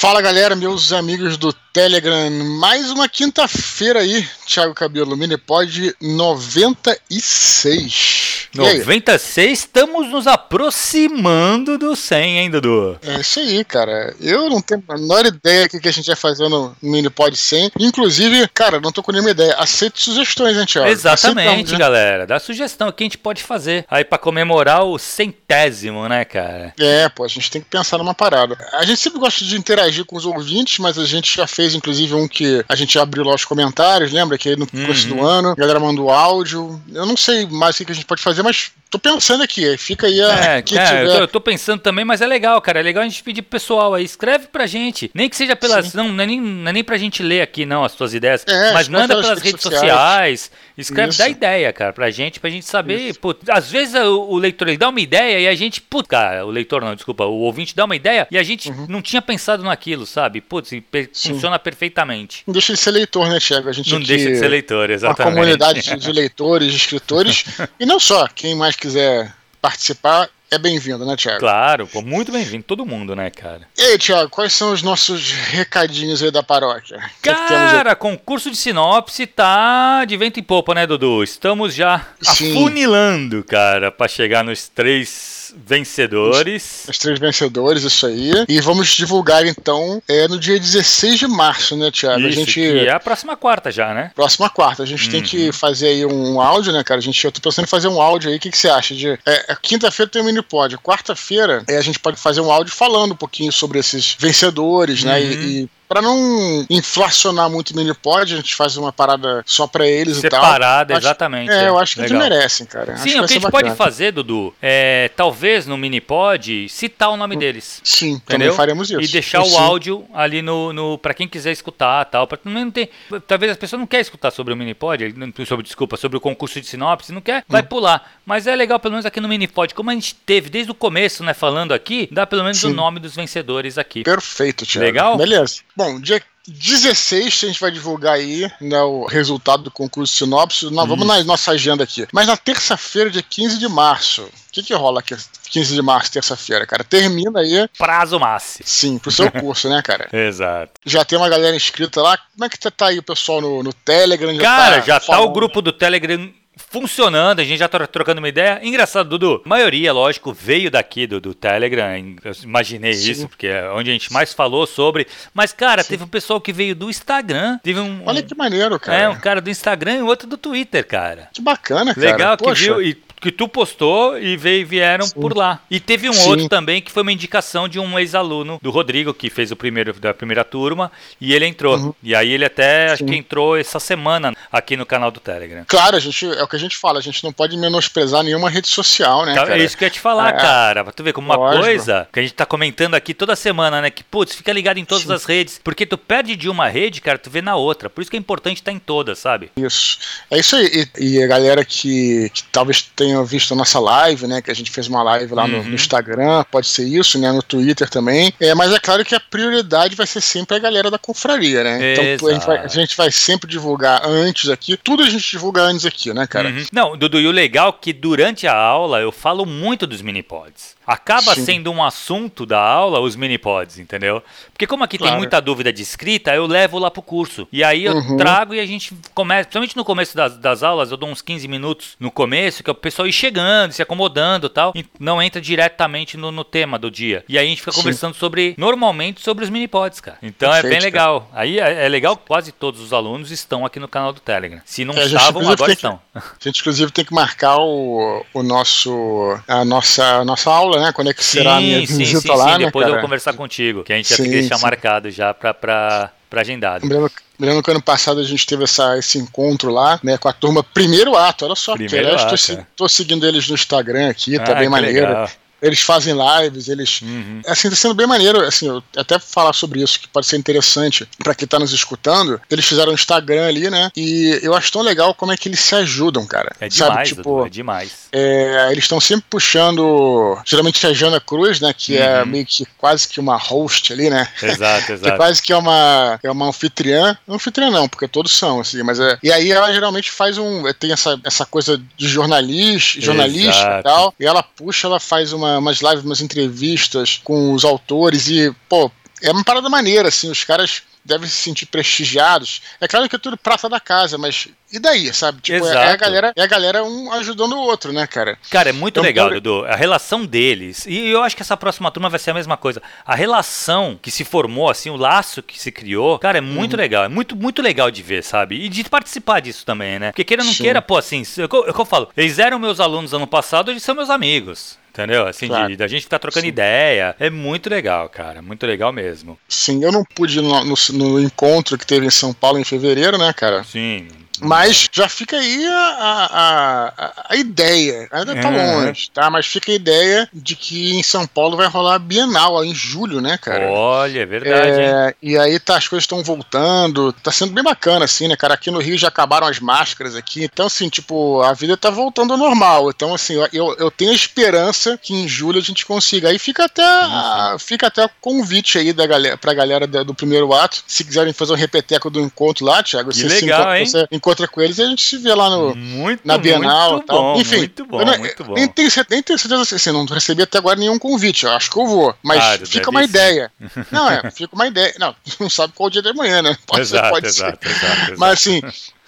Fala galera, meus amigos do Telegram, mais uma quinta-feira aí, Thiago Cabelo, Minipod 96. 96, estamos nos aproximando do 100, hein, Dudu? É isso aí, cara. Eu não tenho a menor ideia do que a gente vai fazer no Minipod 100. Inclusive, cara, não tô com nenhuma ideia. Aceito sugestões, hein, Thiago? Exatamente, né? galera. Dá sugestão, o que a gente pode fazer aí para comemorar o centésimo, né, cara? É, pô, a gente tem que pensar numa parada. A gente sempre gosta de interagir com os ouvintes, mas a gente já fez, inclusive, um que a gente abriu lá os comentários, lembra? Que aí no uhum. começo do ano, a galera mandou áudio. Eu não sei mais o que a gente pode fazer, mas tô pensando aqui. Fica aí a. É, é eu, tô, eu, tô, pensando também, mas é legal, cara. É legal a gente pedir pro pessoal aí. Escreve pra gente. Nem que seja pelas. Não, não, é nem, não é nem pra gente ler aqui, não, as suas ideias. É, mas manda pelas redes sociais. sociais escreve, Isso. dá ideia, cara, pra gente, pra gente saber. Pô, às vezes o, o, leitor ele dá uma ideia e a gente. Putz, cara, o leitor não, desculpa, o ouvinte dá uma ideia e a gente uhum. não tinha pensado naquilo, sabe? Putz, funciona perfeitamente. Não deixa de ser leitor, né, Thiago? A gente não deixa de ser leitor, exatamente. Uma comunidade de leitores, de escritores. e não só, quem mais quiser participar, é bem-vindo, né, Thiago? Claro, pô, muito bem-vindo, todo mundo, né, cara? E aí, Thiago, quais são os nossos recadinhos aí da paróquia? Cara, que concurso de sinopse tá de vento em popa, né, Dudu? Estamos já Sim. afunilando, cara, para chegar nos três vencedores. Os, os, três vencedores, isso aí. E vamos divulgar então é, no dia 16 de março, né, Thiago? Isso, a gente. Que é a próxima quarta já, né? Próxima quarta. A gente uhum. tem que uhum. fazer aí um áudio, né, cara? A gente, eu tô pensando em fazer um áudio aí. O que, que você acha? De, é, é quinta-feira tem o um mini pod. Quarta-feira é, a gente pode fazer um áudio falando um pouquinho sobre esses vencedores, né? E, uhum. e para não inflacionar muito o Minipod, a gente faz uma parada só para eles Separada, e tal. Separada, exatamente. É, eu acho que Legal. eles merecem, cara. Sim, o que a gente pode fazer, Dudu, é talvez no Minipod citar o nome deles. Sim, entendeu? também faremos isso. E deixar Sim. o áudio ali no, no para quem quiser escutar, tal, para não ter, talvez as pessoas não querem escutar sobre o Minipod, sobre desculpa, sobre o concurso de sinopse, não quer, vai hum. pular. Mas é legal pelo menos aqui no Minipod, como a gente teve desde o começo, né, falando aqui, dá pelo menos Sim. o nome dos vencedores aqui. Perfeito, Thiago. Legal? Beleza. Bom, dia 16 a gente vai divulgar aí né, o resultado do concurso sinopse. Nós vamos na nossa agenda aqui. Mas na terça-feira, dia 15 de março, o que, que rola aqui 15 de março, terça-feira, cara? Termina aí. Prazo máximo. Sim, pro seu curso, né, cara? Exato. Já tem uma galera inscrita lá. Como é que tá aí o pessoal no, no Telegram? Já cara, tá já tá o grupo do Telegram funcionando, a gente já tá trocando uma ideia. Engraçado, Dudu. A maioria, lógico, veio daqui do, do Telegram. Eu imaginei Sim. isso, porque é onde a gente mais falou sobre. Mas, cara, Sim. teve um pessoal que veio do Instagram. Teve um. Olha que maneiro, cara. É, um cara do Instagram e outro do Twitter, cara. Que bacana, cara. Legal Poxa. que viu. E que tu postou e veio, vieram Sim. por lá. E teve um Sim. outro também que foi uma indicação de um ex-aluno do Rodrigo, que fez o primeiro da primeira turma, e ele entrou. Uhum. E aí ele até Sim. acho que entrou essa semana aqui no canal do Telegram. Claro, a gente, é o que a gente fala, a gente não pode menosprezar nenhuma rede social, né? Cara? É isso que eu ia te falar, é. cara. Pra tu ver como uma Lógico. coisa que a gente tá comentando aqui toda semana, né? Que, putz, fica ligado em todas as redes. Porque tu perde de uma rede, cara, tu vê na outra. Por isso que é importante estar em todas, sabe? Isso. É isso aí. E, e a galera que, que talvez tenha visto a nossa live né? Que a gente fez uma live lá uhum. no, no, Instagram, pode ser isso, né? No Twitter também. É, mas é claro que a prioridade vai ser sempre a galera da confraria, né? Então a gente, vai, a gente, vai, sempre divulgar antes aqui. Tudo a gente divulga antes aqui, né, cara? Uhum. Não, Dudu, e o legal é que durante a aula eu falo muito dos mini-pods acaba Sim. sendo um assunto da aula os mini-pods, entendeu? Porque como aqui claro. tem muita dúvida de escrita, eu levo lá pro curso. E aí eu uhum. trago e a gente começa, principalmente no começo das, das aulas, eu dou uns 15 minutos no começo, que é o pessoal ir chegando, se acomodando e tal, e não entra diretamente no, no tema do dia. E aí a gente fica Sim. conversando sobre, normalmente, sobre os mini-pods, cara. Então Perfeito, é bem legal. Cara. Aí é, é, legal que quase todos os alunos estão aqui no canal do Telegram. Se não é, estavam, agora estão. Que, a gente, inclusive, tem que marcar o, o nosso, a nossa, a nossa aula né? Quando é que será sim, a minha sim, visita sim, lá, sim. Né, Depois cara? eu vou conversar contigo, que a gente sim, já tem que deixar sim. marcado já pra, pra, pra agendado. Lembrando, lembrando que ano passado a gente teve essa, esse encontro lá, né, com a turma Primeiro Ato, olha só, Primeiro que, aliás, tô, tô, seguindo eles no Instagram aqui, tá ah, bem maneiro. Legal. Eles fazem lives, eles. Uhum. Assim, tá sendo bem maneiro. Assim, eu até falar sobre isso, que pode ser interessante para quem tá nos escutando. Eles fizeram um Instagram ali, né? E eu acho tão legal como é que eles se ajudam, cara. É demais, Sabe? Tipo, é demais. É, eles estão sempre puxando. Geralmente a Jana Cruz, né? Que é uhum. é meio que quase que uma host ali, né? Exato, exato. que quase que é uma, é uma anfitriã. Não anfitriã, não, porque todos são, assim, mas é. E aí ela geralmente faz um. Tem essa, essa coisa de jornalista, jornalista exato. e tal. E ela puxa, ela faz uma umas lives, umas entrevistas com os autores e, pô, é uma parada maneira, assim, os caras devem se sentir prestigiados. É claro que é tudo prata da casa, mas e daí, sabe? Tipo, é, é, a galera, é a galera um ajudando o outro, né, cara? Cara, é muito então, legal, Dudu. A relação deles. E eu acho que essa próxima turma vai ser a mesma coisa. A relação que se formou, assim, o laço que se criou, cara, é muito uhum. legal. É muito, muito legal de ver, sabe? E de participar disso também, né? Porque queira ou não Sim. queira, pô, assim, é o que eu falo. Eles eram meus alunos ano passado, eles são meus amigos. Entendeu? Assim, claro. da gente ficar trocando Sim. ideia. É muito legal, cara. Muito legal mesmo. Sim, eu não pude no, no, no, encontro que teve em São Paulo em fevereiro, né, cara? Sim. Mas já fica aí a, a, a, ideia. Ainda tá é. longe, tá? Mas fica a ideia de que em São Paulo vai rolar a Bienal em julho, né, cara? Olha, é verdade. É, e aí tá, as coisas estão voltando. Tá sendo bem bacana, assim, né, cara? Aqui no Rio já acabaram as máscaras aqui. Então, assim, tipo, a vida tá voltando ao normal. Então, assim, eu, eu tenho esperança que em julho a gente consiga. Aí fica até, a, fica até o convite aí da galera, pra galera do primeiro ato. Se quiserem fazer um repeteco do encontro lá, Thiago, que você legal, se, hein? Você encontra com eles e a gente se vê lá no, muito, na Bienal muito tal. Bom, Enfim, muito bom, não, muito bom. Nem tenho, nem tenho certeza assim, não recebi até agora nenhum convite. Eu acho que eu vou. Mas ah, fica uma ideia. Não, é, fica uma ideia. Não, não sabe qual dia da manhã, né? Pode exato, ser, pode exato, ser. Exato, exato. Mas assim,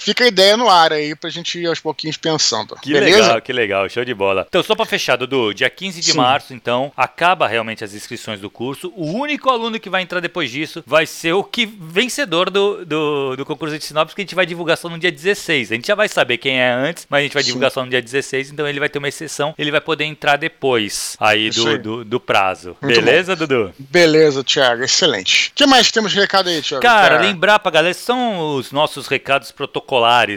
fica a ideia no ar aí pra gente ir aos pouquinhos pensando. Que beleza? legal, que legal, show de bola. Então, só pra fechar, Dudu, dia 15 de Sim. março, então, acaba realmente as inscrições do curso. O único aluno que vai entrar depois disso vai ser o que vencedor do, do, do concurso de sinopse, que a gente vai divulgar só no dia 16. A gente já vai saber quem é antes, mas a gente vai divulgar Sim. só no dia 16, então ele vai ter uma exceção, ele vai poder entrar depois aí do, do, do, prazo. Muito Beleza, bom. Dudu? Beleza, Thiago, excelente. O que mais temos de recado aí, Thiago? Cara, lembrar pra galera, são os nossos recados protocolares,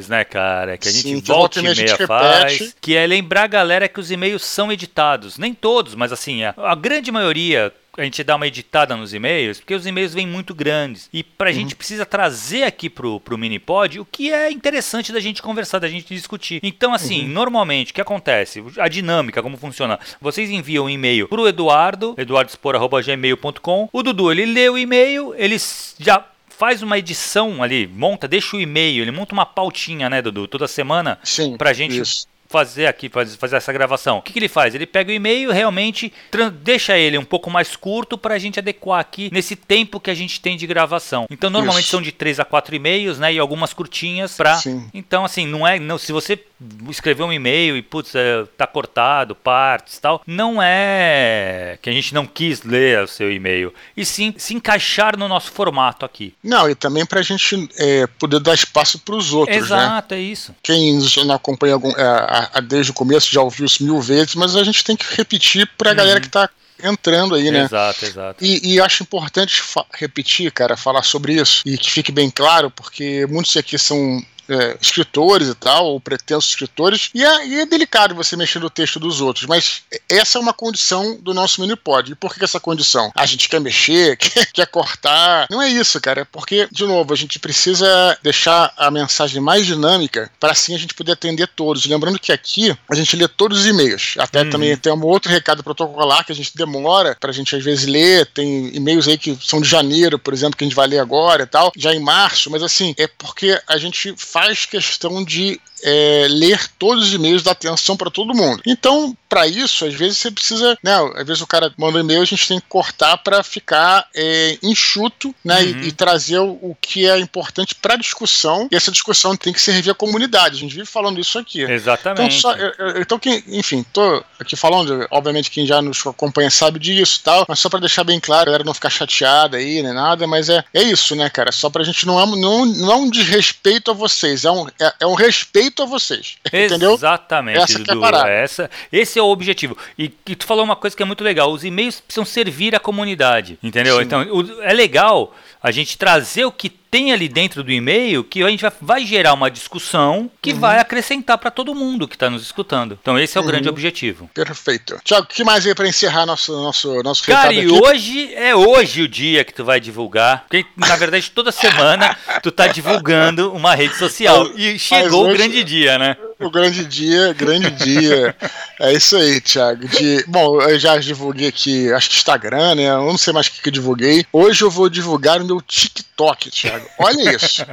né, cara? Que a gente Sim, volta e meia faz. Que é lembrar a galera que os e-mails são editados. Nem todos, mas assim, a, a grande maioria a gente dá uma editada nos e-mails, porque os e-mails vêm muito grandes. E pra uhum. gente precisa trazer aqui pro, pro Minipod o que é interessante da gente conversar, da gente discutir. Então, assim, uhum. normalmente, o que acontece? A dinâmica, como funciona? Vocês enviam um e-mail pro Eduardo, eduardospor.gmail.com. O Dudu, ele lê o e-mail, ele já faz uma edição ali, monta, deixa o e-mail, ele monta uma pautinha, né, Dudu, toda semana Sim, pra gente isso fazer aqui, fazer essa gravação. O que, que ele faz? Ele pega o e-mail realmente deixa ele um pouco mais curto para a gente adequar aqui nesse tempo que a gente tem de gravação. Então, normalmente Isso. são de 3 a 4 e-mails, né? E algumas curtinhas para. Então, assim, não é. Não, se você escrever um e-mail e, putz, é, tá cortado, partes tal, não é que a gente não quis ler o seu e-mail, e sim se encaixar no nosso formato aqui. Não, e também pra gente é, poder dar espaço para os outros, né? Exato, né? é isso. Quem não acompanha algum, é, a, a, desde o começo já ouviu isso mil vezes, mas a gente tem que repetir pra uhum. galera que tá entrando aí, né? Exato, exato. E, e acho importante repetir, cara, falar sobre isso e que fique bem claro, porque muitos aqui são é, escritores e tal, ou pretensos escritores, e é, e é, delicado você mexer no texto dos outros, mas essa é uma condição do nosso minipod. E por que essa condição? A gente quer mexer, quer, quer cortar. Não é isso, cara, é porque, de novo, a gente precisa deixar a mensagem mais dinâmica para assim a gente poder atender todos. Lembrando que aqui a gente lê todos os e-mails. Até uhum. também tem um outro recado protocolar que a gente demora para a gente às vezes ler. Tem e-mails aí que são de janeiro, por exemplo, que a gente vai ler agora e tal, já em março, mas assim, é porque a gente faz questão de é, ler todos os e-mails, dar atenção para todo mundo. Então, para isso, às vezes você precisa, né? Às vezes o cara manda um e-mail, a gente tem que cortar para ficar é, enxuto, né? Uhum. E, e, trazer o, o, que é importante para discussão. E essa discussão tem que servir à comunidade. A gente vive falando isso aqui. Exatamente. Então, só, então quem, enfim, tô aqui falando, obviamente quem já nos acompanha sabe disso, tal. Mas só para deixar bem claro, a galera não ficar chateada aí, nem nada. Mas é, é isso, né, cara? Só pra gente não é, não, não desrespeito a vocês, é um, é, é um respeito a vocês. Entendeu? Exatamente, essa Dudu. É essa, esse é o objetivo. E, e, tu falou uma coisa que é muito legal: os e-mails precisam servir à comunidade. Entendeu? Sim. Então, o, é legal a gente trazer o que tem ali dentro do e-mail que a gente vai, vai gerar uma discussão que uhum. vai acrescentar para todo mundo que está nos escutando. Então esse é o uhum. grande objetivo. Perfeito. Tiago, o que mais aí para encerrar nosso nosso nosso Cara, e aqui? hoje é hoje o dia que tu vai divulgar, porque na verdade toda semana tu tá divulgando uma rede social e chegou hoje, o grande dia, né? O grande dia, grande dia. É isso aí, Thiago. De, bom, eu já divulguei aqui, acho que Instagram, né? Eu não sei mais o que, que eu divulguei. Hoje eu vou divulgar o meu TikTok, Thiago. Olha isso.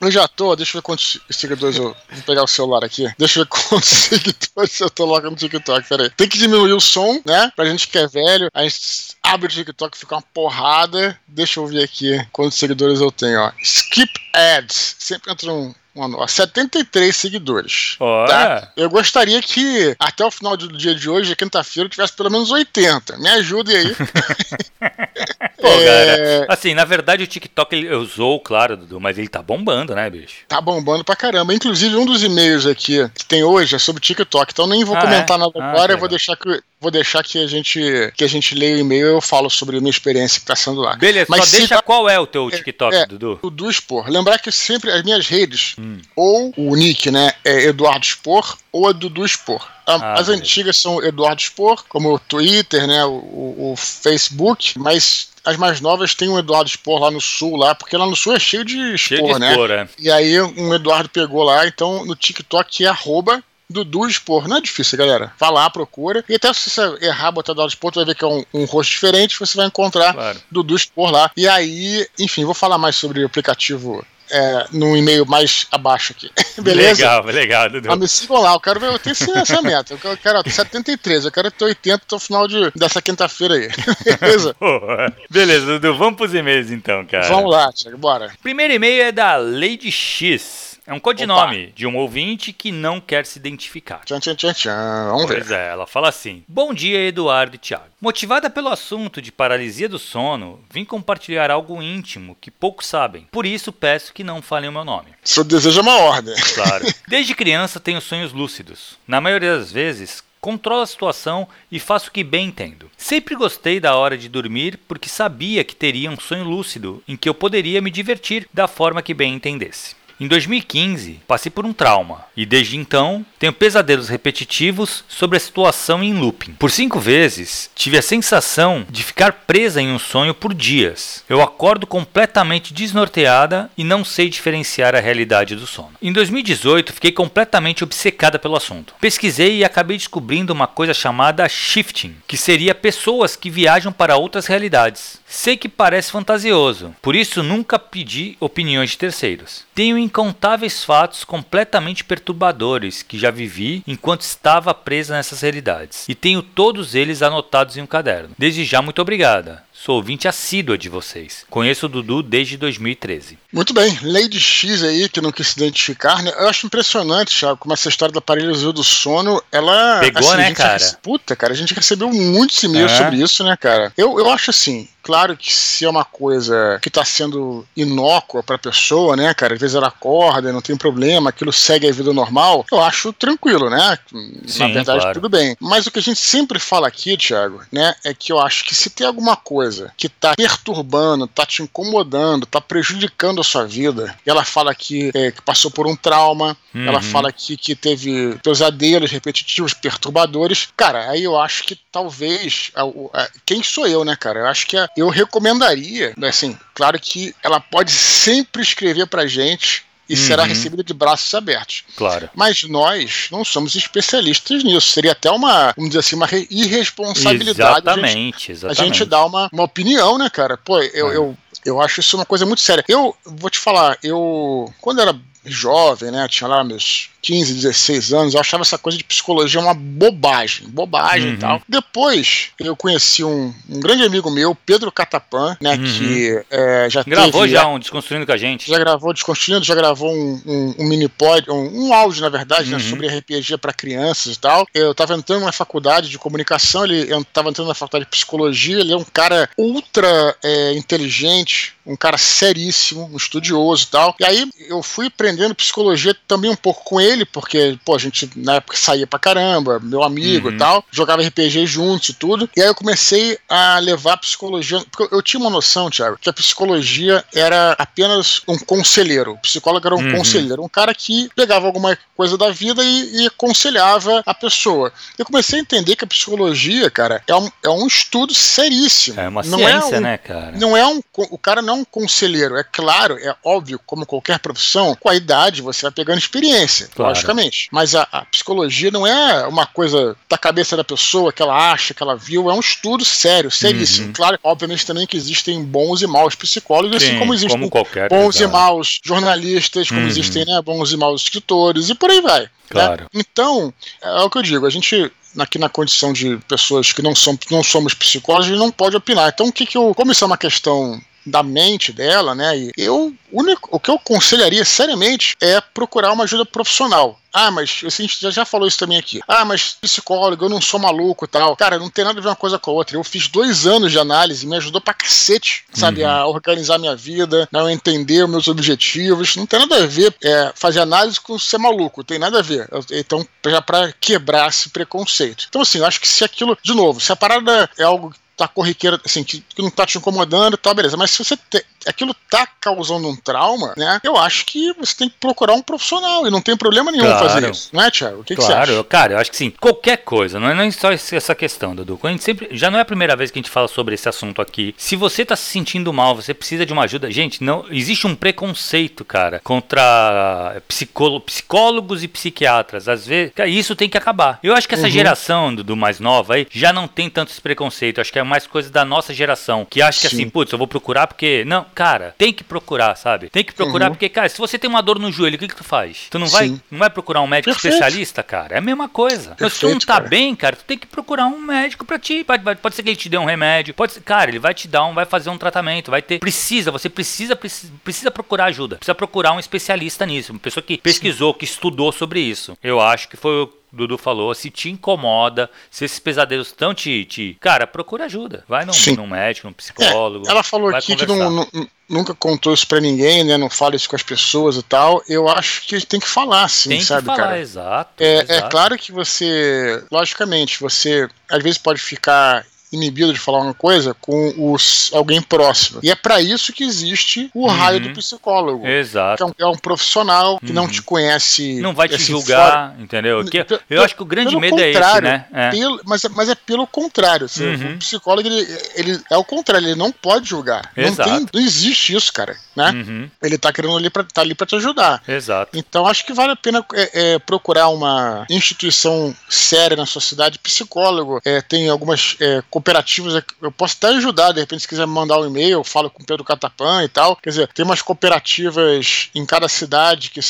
Eu já tô, deixa eu ver quantos seguidores eu. Vou pegar o celular aqui. Deixa eu ver quantos seguidores eu tô logo no TikTok. Pera aí. Tem que diminuir o som, né? Pra gente que é velho. A gente abre o TikTok, fica uma porrada. Deixa eu ver aqui quantos seguidores eu tenho, ó. Skip ads. Sempre entra um, Mano, 73 seguidores. Tá? Eu gostaria que até o final do dia de hoje, quinta-feira, tivesse pelo menos 80. Me ajudem aí. Pô, é... cara, assim, na verdade o TikTok ele usou, claro, Dudu, mas ele tá bombando, né, bicho? Tá bombando pra caramba. Inclusive, um dos e-mails aqui que tem hoje é sobre TikTok, então nem vou ah, comentar é? nada ah, agora, eu vou deixar que vou deixar que a gente que a gente leia o e-mail e eu falo sobre a minha experiência que tá sendo lá. Beleza, Mas só deixa qual é o teu é, TikTok, é, Dudu? O do Expor. Lembrar que sempre as minhas redes, hum. ou o nick, né, é Eduardo Expor, ou é Dudu Expor. Ah, as antigas são Eduardo Expor, como o Twitter, né, o, o Facebook, mas as mais novas tem um Eduardo Spor lá no sul, lá, porque lá no sul é cheio de Spor, né? é. E aí um Eduardo pegou lá, então no TikTok é arroba Dudu Spor. Não é difícil, galera. Vá lá, procura. E até se você errar, botar Eduardo Spor, tu vai ver que é um, um rosto diferente, você vai encontrar claro. Dudu Spor lá. E aí, enfim, vou falar mais sobre o aplicativo é, num e-mail mais abaixo aqui. Beleza? Legal, legal, Dudu. Mas me sigam lá, eu quero ver, eu tenho essa meta. Eu quero 73, eu quero ter 80 até o final de, dessa quinta-feira aí. Beleza? Beleza, Dudu, vamos pros e-mails então, cara. Vamos lá, Thiago, bora. Primeiro e-mail é da Lady X. É um codinome Opa. de um ouvinte que não quer se identificar. Tchan, tchan, tchan, tchan. Vamos pois ver. é, ela fala assim: Bom dia, Eduardo e Thiago. Motivada pelo assunto de paralisia do sono, vim compartilhar algo íntimo que poucos sabem. Por isso peço que não falem o meu nome. Seu desejo é uma ordem. Claro. Desde criança tenho sonhos lúcidos. Na maioria das vezes, controlo a situação e faço o que bem entendo. Sempre gostei da hora de dormir porque sabia que teria um sonho lúcido em que eu poderia me divertir da forma que bem entendesse. Em 2015, passei por um trauma e desde então tenho pesadelos repetitivos sobre a situação em looping. Por cinco vezes, tive a sensação de ficar presa em um sonho por dias. Eu acordo completamente desnorteada e não sei diferenciar a realidade do sono. Em 2018, fiquei completamente obcecada pelo assunto. Pesquisei e acabei descobrindo uma coisa chamada shifting, que seria pessoas que viajam para outras realidades. Sei que parece fantasioso, por isso nunca pedi opiniões de terceiros. Tenho incontáveis fatos completamente perturbadores que já vivi enquanto estava presa nessas realidades, e tenho todos eles anotados em um caderno. Desde já, muito obrigada. Sou ouvinte assídua de vocês. Conheço o Dudu desde 2013. Muito bem. Lady X aí, que não quis se identificar, né? Eu acho impressionante, Thiago, como essa história da paralisia do sono, ela... Pegou, assim, né, cara? Puta, cara, a gente recebeu muitos e-mails é. sobre isso, né, cara? Eu, eu acho assim, Claro que se é uma coisa que está sendo inócua para a pessoa, né, cara, às vezes ela acorda, não tem problema, aquilo segue a vida normal, eu acho tranquilo, né? Sim, Na verdade, claro. tudo bem. Mas o que a gente sempre fala aqui, Thiago, né, é que eu acho que se tem alguma coisa que está perturbando, está te incomodando, está prejudicando a sua vida, e ela fala que, é, que passou por um trauma, uhum. ela fala que, que teve pesadelos repetitivos, perturbadores, cara, aí eu acho que talvez. A, a, quem sou eu, né, cara? Eu acho que a, eu recomendaria, assim, claro que ela pode sempre escrever pra gente e uhum. será recebida de braços abertos. Claro. Mas nós não somos especialistas nisso. Seria até uma, vamos dizer assim, uma irresponsabilidade. Exatamente, exatamente. A gente dar uma, uma opinião, né, cara? Pô, eu, é. eu, eu acho isso uma coisa muito séria. Eu vou te falar, eu, quando era jovem, né, tinha lá meus 15, 16 anos, eu achava essa coisa de psicologia uma bobagem, bobagem uhum. e tal. Depois, eu conheci um, um, grande amigo meu, Pedro Catapan, né, uhum. que é, já Gravou teve, já um Desconstruindo com a gente. Já gravou Desconstruindo, já gravou um, um, um mini pod, um, um, áudio, na verdade, né, uhum. né, sobre RPG para crianças e tal. Eu estava entrando na faculdade de comunicação, ele estava entrando na faculdade de psicologia, ele é um cara ultra é, inteligente, um cara seríssimo, um estudioso e tal. E aí eu fui aprendendo psicologia também um pouco com ele, ele, porque, pô, a gente na época saía pra caramba, meu amigo uhum. e tal, jogava RPG juntos e tudo. E aí eu comecei a levar a psicologia. Porque eu tinha uma noção, Thiago, que a psicologia era apenas um conselheiro. O psicólogo era um uhum. conselheiro, um cara que pegava alguma coisa da vida e, e aconselhava a pessoa. Eu comecei a entender que a psicologia, cara, é um, é um estudo seríssimo. É uma não é ciência, é um, né, cara? Não é um. O cara não é um conselheiro. É claro, é óbvio, como qualquer profissão, com a idade você vai pegando experiência. Claro. Claro. logicamente. Mas a, a, psicologia não é uma coisa da cabeça da pessoa que ela acha, que ela viu, é um estudo sério, seríssimo. Uhum. Claro, obviamente também que existem bons e maus psicólogos, assim Sim, assim como existem como qualquer, bons exato. e maus jornalistas, como uhum. existem né, bons e maus escritores, e por aí vai. Né? Claro. Né? Então, é o que eu digo, a gente aqui na condição de pessoas que não, são, não somos psicólogos, a gente não pode opinar. Então, o que, que eu. Como isso é uma questão da mente dela, né? E eu, único, o que eu aconselharia seriamente é procurar uma ajuda profissional. Ah, mas a gente já, já falou isso também aqui. Ah, mas psicólogo, eu não sou maluco e tal. Cara, não tem nada a ver uma coisa com a outra. Eu fiz dois anos de análise, me ajudou pra cacete, sabe? Uhum. A organizar minha vida, a entender os meus objetivos. Não tem nada a ver é, fazer análise com ser maluco. Tem nada a ver. Então, já pra quebrar esse preconceito. Então, assim, eu acho que se aquilo, de novo, se a parada é algo tá corriqueira, assim, que, não tá te incomodando, tá, beleza. Mas se você te, aquilo tá causando um trauma, né? Eu acho que você tem que procurar um profissional e não tem problema nenhum claro. fazer isso, não é, Thiago? O que, claro, que você acha? cara, eu acho que sim. Qualquer coisa, não é nem só essa questão, Dudu. A gente sempre, já não é a primeira vez que a gente fala sobre esse assunto aqui. Se você tá se sentindo mal, você precisa de uma ajuda. Gente, não existe um preconceito, cara, contra psicólogos e psiquiatras. Às vezes, isso tem que acabar. Eu acho que essa uhum. geração do, do, mais nova aí já não tem tanto esse preconceito. Eu acho que é mais coisa da nossa geração que acha que assim, putz, eu vou procurar porque não, cara, tem que procurar, sabe? Tem que procurar, uhum. porque, cara, se você tem uma dor no joelho, o que, que tu faz? Tu não vai, não vai procurar um médico Perfeito. especialista, cara? É a mesma coisa. Perfeito, se tu não tá cara. bem, cara, tu tem que procurar um médico pra ti. Pode, pode ser que ele te dê um remédio, pode ser, cara, ele vai te dar um, vai fazer um tratamento, vai ter. Precisa, você precisa, precisa, precisa procurar ajuda. Precisa procurar um especialista nisso, uma pessoa que pesquisou, Sim. que estudou sobre isso. Eu acho que foi Dudu falou, se te incomoda, se esses pesadelos estão te, te. Cara, procura ajuda. Vai num, num médico, num psicólogo. É, ela falou aqui conversar. que não, não, nunca contou isso pra ninguém, né? Não fala isso com as pessoas e tal. Eu acho que tem que falar, sim, tem sabe, falar, cara? Exato é, é exato. é claro que você, logicamente, você às vezes pode ficar inibido de falar uma coisa com os, alguém próximo. E é para isso que existe o uhum. raio do psicólogo. Exato. É um, é um profissional que uhum. não te conhece. Não vai te assim, julgar, fora. entendeu? Que, eu acho que o grande medo é esse, né? É. Pelo, mas, mas é pelo contrário. Assim, uhum. O psicólogo, ele, ele é o contrário, ele não pode julgar. Exato. Não, tem, não existe isso, cara. Né? Uhum. Ele tá querendo ali pra, tá ali para te ajudar. Exato. Então acho que vale a pena é, é, procurar uma instituição séria na sociedade, psicólogo. É, tem algumas é, cooperativas, eu posso até ajudar, de repente, se quiser mandar um e-mail, eu falo com o Pedro Catapan e tal. Quer dizer, tem umas cooperativas em cada cidade que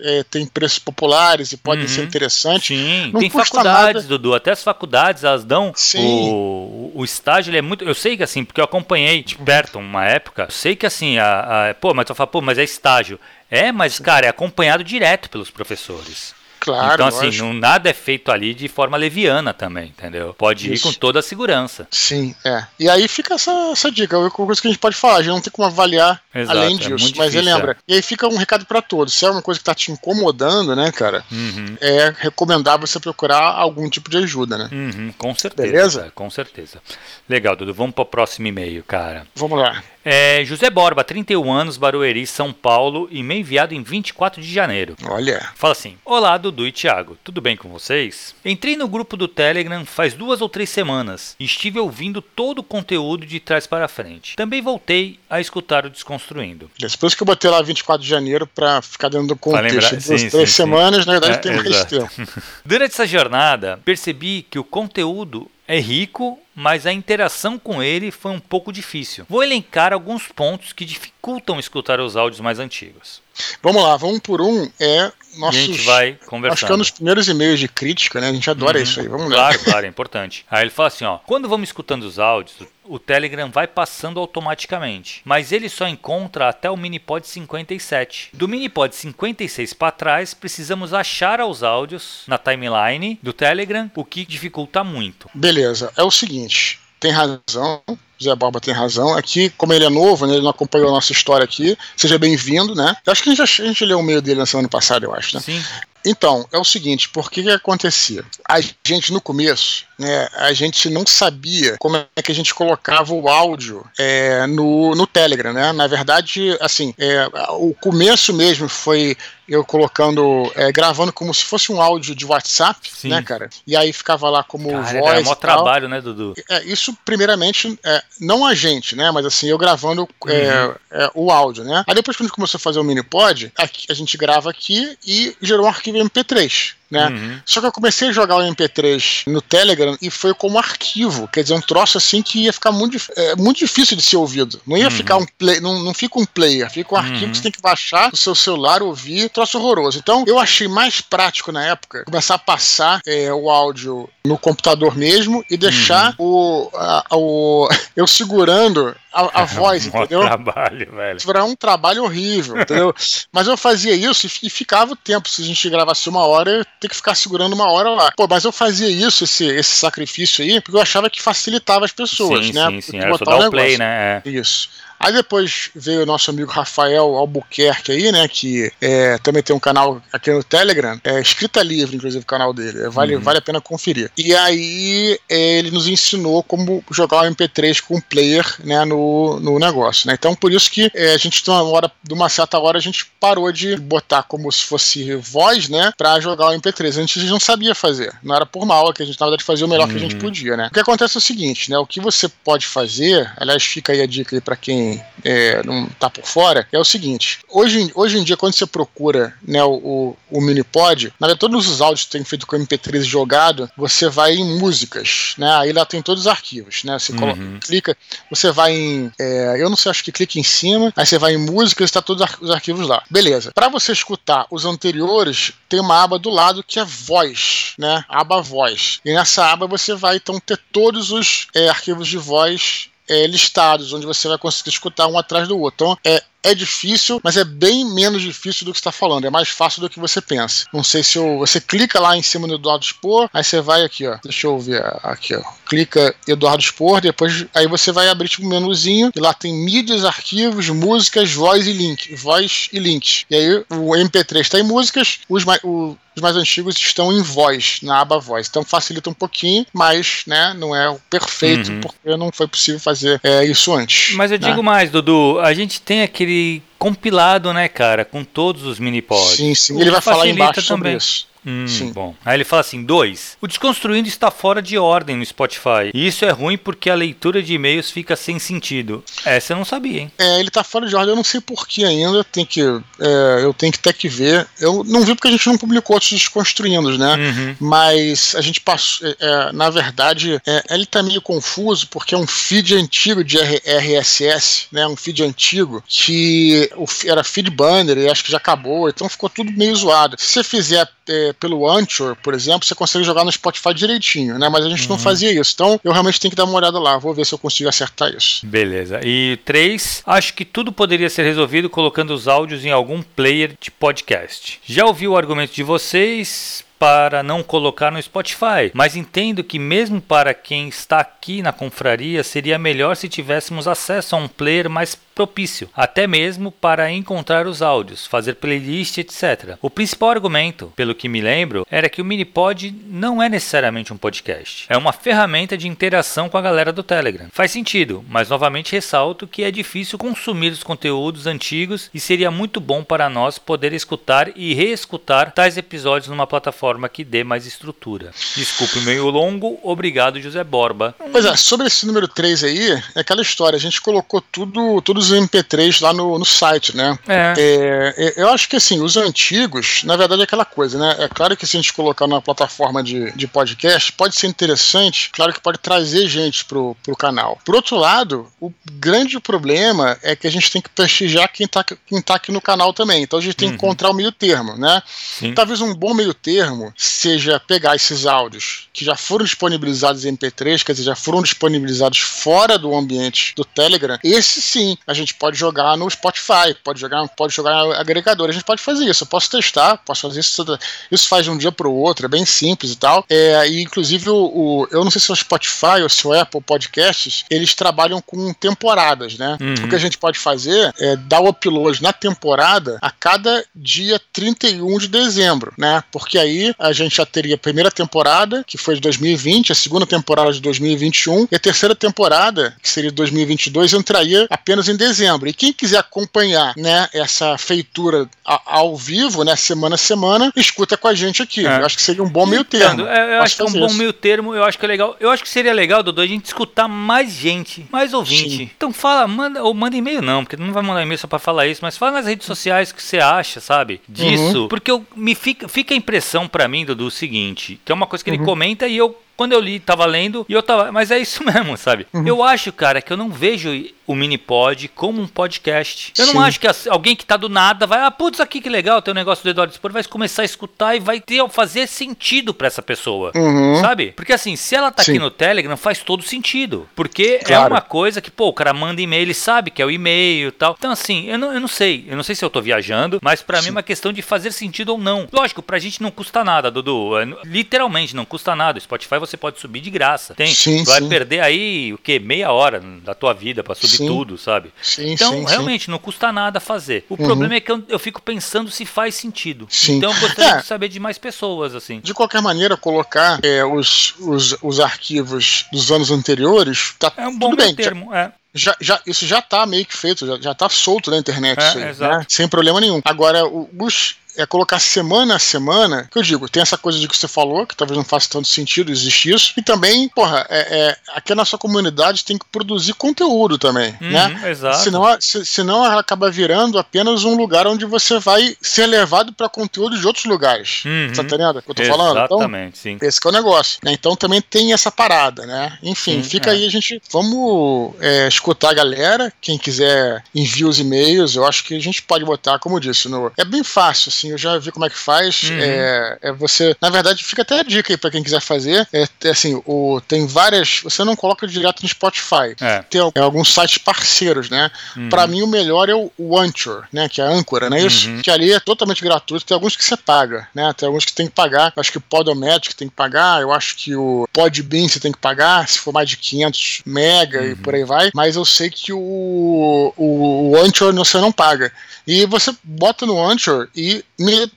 é, tem preços populares e podem uhum. ser interessantes. Sim, Não tem faculdades, nada. Dudu, até as faculdades, elas dão o, o estágio, é muito. Eu sei que assim, porque eu acompanhei de perto uma época, eu sei que assim, a, a pô, mas tu fala, pô, mas é estágio. É, mas, cara, é acompanhado direto pelos professores. Claro. Então, assim, não, nada é feito ali de forma leviana também, entendeu? Pode Isso. ir com toda a segurança. Sim, é. E aí fica essa, essa dica, uma coisa que a gente pode falar, a gente não tem como avaliar Exato, além é disso. É mas lembra. É. E aí fica um recado para todos. Se é uma coisa que tá te incomodando, né, cara, uhum. é recomendável você procurar algum tipo de ajuda, né? Uhum, com certeza. Beleza? Com certeza. Legal, Dudu. Vamos pro próximo e-mail, cara. Vamos lá. É, José Borba, 31 anos, Barueri, São Paulo, e-mail enviado em 24 de janeiro. Olha. Fala assim: Olá, Dudu e Thiago, tudo bem com vocês? Entrei no grupo do Telegram faz duas ou três semanas e estive ouvindo todo o conteúdo de trás para frente. Também voltei a escutar o Desconstruindo. Depois que eu botei lá 24 de janeiro para ficar dentro do contexto. Duas, sim, três sim, semanas, sim. na verdade, é, tem mais tempo. Durante essa jornada, percebi que o conteúdo é rico, mas a interação com ele foi um pouco difícil. Vou elencar alguns pontos que dificultam escutar os áudios mais antigos. Vamos lá, vamos por um. É nossos, a gente vai conversando. Acho que é um dos primeiros e-mails de crítica, né? A gente adora uhum. isso aí. Vamos lá. Claro, claro, é importante. Aí ele fala assim, ó, quando vamos escutando os áudios, o Telegram vai passando automaticamente, mas ele só encontra até o Minipod 57. Do Minipod 56 para trás, precisamos achar os áudios na timeline do Telegram, o que dificulta muito. Beleza, é o seguinte, tem razão, Zé Barba tem razão. Aqui, como ele é novo, né, ele não acompanhou a nossa história aqui, seja bem-vindo, né? Eu acho que a gente, a gente leu o meio dele na semana passada, eu acho, né? Sim. Então, é o seguinte, por que que acontecia? A gente no começo né, a gente não sabia como é que a gente colocava o áudio é, no, no Telegram, né? Na verdade, assim, é, o começo mesmo foi eu colocando, é, gravando como se fosse um áudio de WhatsApp, Sim. né, cara? E aí ficava lá como cara, voz. É maior trabalho, né, Dudu? É, isso, primeiramente, é, não a gente, né? Mas assim, eu gravando é, uhum. é, o áudio, né? Aí depois, quando a gente começou a fazer o Minipod, a gente grava aqui e gerou um arquivo MP3 né? Uhum. Só que eu comecei a jogar o MP3 no Telegram e foi como arquivo, quer dizer, um troço assim que ia ficar muito, é, muito difícil de ser ouvido. Não ia uhum. ficar um play, não, não fica um player, fica um uhum. arquivo que você tem que baixar no seu celular, ouvir, troço horroroso. Então eu achei mais prático na época começar a passar é, o áudio no computador mesmo e deixar uhum. o, a, o eu segurando a, a voz, entendeu? trabalho, velho. Era um trabalho horrível, entendeu? Mas eu fazia isso e ficava o tempo. Se a gente gravasse uma hora, ter que ficar segurando uma hora lá. Pô, mas eu fazia isso, esse, esse sacrifício aí, porque eu achava que facilitava as pessoas, sim, né? Sim, sim, era só dar o play, né? É. Isso. Aí depois veio o nosso amigo Rafael Albuquerque aí, né? Que é, também tem um canal aqui no Telegram, é escrita livre, inclusive, o canal dele. É, vale, uhum. vale a pena conferir. E aí é, ele nos ensinou como jogar o MP3 com o player né, no, no negócio. Né? Então, por isso que é, a gente, de uma, hora, de uma certa hora, a gente parou de botar como se fosse voz, né? Pra jogar o MP3. A gente não sabia fazer. Não era por mal, que a gente, na verdade, fazia o melhor uhum. que a gente uhum. podia, né? O que acontece é o seguinte, né? O que você pode fazer, aliás, fica aí a dica aí pra quem é, não está por fora, é o seguinte: hoje, hoje em dia, quando você procura né, o, o, Minipod, na verdade, todos os áudios que tem feito com MP3 jogado, você vai em músicas, né? Aí lá tem todos os arquivos, né? Você coloca, uhum. clica, você vai em. É, eu não sei, acho que clica em cima, aí você vai em músicas, está todos os arquivos lá. Beleza. Para você escutar os anteriores, tem uma aba do lado que é voz, né? aba voz. E nessa aba você vai então ter todos os é, arquivos de voz é, listados, onde você vai conseguir escutar um atrás do outro. Então, é, é difícil, mas é bem menos difícil do que está falando. É mais fácil do que você pensa. Não sei se eu, você clica lá em cima do Eduardo Expor, aí você vai aqui, ó. Deixa eu ver aqui, ó. Clica Eduardo Expor, depois aí você vai abrir tipo um menuzinho e lá tem mídias, arquivos, músicas, voz e link, voz e links. E aí o MP3 está em músicas, os, o, os mais antigos estão em voz, na aba voz. Então facilita um pouquinho, mas né, não é o perfeito, uhum. porque não foi possível fazer é, isso antes. Mas eu né? digo mais, Dudu, a gente tem aquele maybe compilado, né, cara, com todos os mini pods. Sim, sim. Ele vai falar embaixo também. sobre isso. Hum, Sim. Bom. Aí ele fala assim: dois. O Desconstruindo está fora de ordem no Spotify. E isso é ruim porque a leitura de e-mails fica sem sentido. Essa eu não sabia, hein? É, ele está fora de ordem, eu não sei porquê ainda. Tem que, é, eu tenho que ter que ver. Eu não vi porque a gente não publicou outros Desconstruindo, né? Uhum. Mas a gente passou. É, é na verdade, é, ele está meio confuso porque é um feed antigo de RSS, né? Um feed antigo que era feed banner e acho que já acabou. Então ficou tudo meio zoado. Se você fizer é, pelo Anchor, por exemplo, você consegue jogar no Spotify direitinho, né? Mas a gente uhum. não fazia isso. Então eu realmente tenho que dar uma olhada lá. Vou ver se eu consigo acertar isso. Beleza. E três, acho que tudo poderia ser resolvido colocando os áudios em algum player de podcast. Já ouvi o argumento de vocês para não colocar no Spotify, mas entendo que mesmo para quem está aqui na confraria seria melhor se tivéssemos acesso a um player mais propício, até mesmo para encontrar os áudios, fazer playlist, etc. O principal argumento, pelo que me lembro, era que o Minipod não é necessariamente um podcast, é uma ferramenta de interação com a galera do Telegram. Faz sentido, mas novamente ressalto que é difícil consumir os conteúdos antigos e seria muito bom para nós poder escutar e reescutar tais episódios numa plataforma que dê mais estrutura. Desculpe o meio longo, obrigado José Borba. Pois é, sobre esse número 3 aí, é aquela história, a gente colocou tudo, tudo os MP3 lá no, no site, né? É. é. é. Eu acho que assim, os antigos, na verdade, é aquela coisa, né? É claro que se a gente colocar na plataforma de, de podcast, pode ser interessante, claro que pode trazer gente pro, pro canal. Por outro lado, o grande problema é que a gente tem que prestigiar quem tá, quem tá aqui no canal também. Então a gente tem uhum. que encontrar o meio termo, né? Sim. Talvez um bom meio termo seja pegar esses áudios que já foram disponibilizados em MP3, quer dizer, já foram disponibilizados fora do ambiente do Telegram. Esse sim, a gente pode jogar no Spotify, pode jogar, pode jogar no agregador, a gente pode fazer isso. Eu posso testar, posso fazer isso. Isso faz de um dia para o outro, é bem simples e tal. É, e inclusive o, o, eu não sei se é o Spotify ou se é o Apple Podcasts, eles trabalham com temporadas, né? Uhum. O que a gente pode fazer é dar o upload na temporada a cada dia 31 de dezembro, né? Porque aí a gente já teria a primeira temporada, que foi de 2020, a segunda temporada de 2021, e a terceira temporada, que seria de 2022, entraria apenas em dezembro. E quem quiser acompanhar, né, essa feitura ao vivo, né, semana a semana, escuta com a gente aqui. É. Eu acho que seria um bom meio termo. É, eu acho que é um bom meio termo, eu acho que é legal. Eu acho que seria legal, Dodô, a gente escutar mais gente, mais ouvinte. Sim. Então fala, manda, ou manda e-mail não, porque não vai mandar e-mail só pra falar isso, mas fala nas redes sociais que você acha, sabe? Disso. Uhum. Porque eu, me fica, fica a impressão para mim, Dudu, o seguinte, que é uma coisa que uhum. ele comenta e eu quando eu li, tava lendo e eu tava. Mas é isso mesmo, sabe? Uhum. Eu acho, cara, que eu não vejo o Minipod como um podcast. Eu Sim. não acho que alguém que tá do nada vai, ah, putz, aqui que legal, tem um negócio do Eduardo Spor, vai começar a escutar e vai ter, fazer sentido para essa pessoa. Uhum. Sabe? Porque assim, se ela tá Sim. aqui no Telegram, faz todo sentido. Porque é claro. é uma coisa que, pô, o cara manda e-mail, ele sabe que é o e-mail e tal. Então, assim, eu não, eu não sei. Eu não sei se eu tô viajando, mas para mim é uma questão de fazer sentido ou não. Lógico, pra gente não custa nada, Dudu. É, literalmente, não custa nada. O Spotify você pode subir de graça. Tem, sim, vai sim. perder aí o que? Meia hora da tua vida para subir sim. tudo, sabe? Sim, então, realmente, não custa nada fazer. O uhum. problema é que eu, eu, fico pensando se faz sentido. Então, eu gostaria é. de saber de mais pessoas, assim. De qualquer maneira, colocar é, os, os, os arquivos dos anos anteriores, tá é um bom tudo bem. termo, é. Já, já, isso já está meio que feito, já, já tá solto na internet, é, aí, né? sem problema nenhum. Agora, os, é colocar semana a semana, que eu digo, tem essa coisa de que você falou, que talvez não faça tanto sentido existir isso, e também, porra, é, é aqui na sua comunidade tem que produzir conteúdo também, uhum, né? Exato. Senão, se, senão ela acaba virando apenas um lugar onde você vai ser levado para conteúdo de outros lugares. Uhum. Tá entendendo o que eu tô falando? Então, Exatamente, então, sim. Esse é o negócio. Né? Então também tem essa parada, né? Enfim, sim, fica é. aí, a gente. Vamos é, escutar a galera. Quem quiser envia os e-mails. Eu acho que a gente pode botar, como eu disse, no... é bem fácil, assim, eu já vi como é que faz. Uhum. É, é, você, na verdade, fica até a dica aí para quem quiser fazer. É, é, assim, o, tem várias. Você não coloca direto no Spotify. É. Tem é, alguns sites parceiros, né? Uhum. Para mim, o melhor é o, o Anchor, né? Que é a âncora, né? Isso, uhum. que ali é totalmente gratuito. Tem alguns que você paga, né? Tem alguns que tem que pagar. Acho que o Podomatic tem que pagar. Eu acho que o Podbean você tem que pagar, se for mais de 500 mega e uhum. por aí vai. Mas eu sei que o, o, o Anchor você não paga. E você bota no Anchor e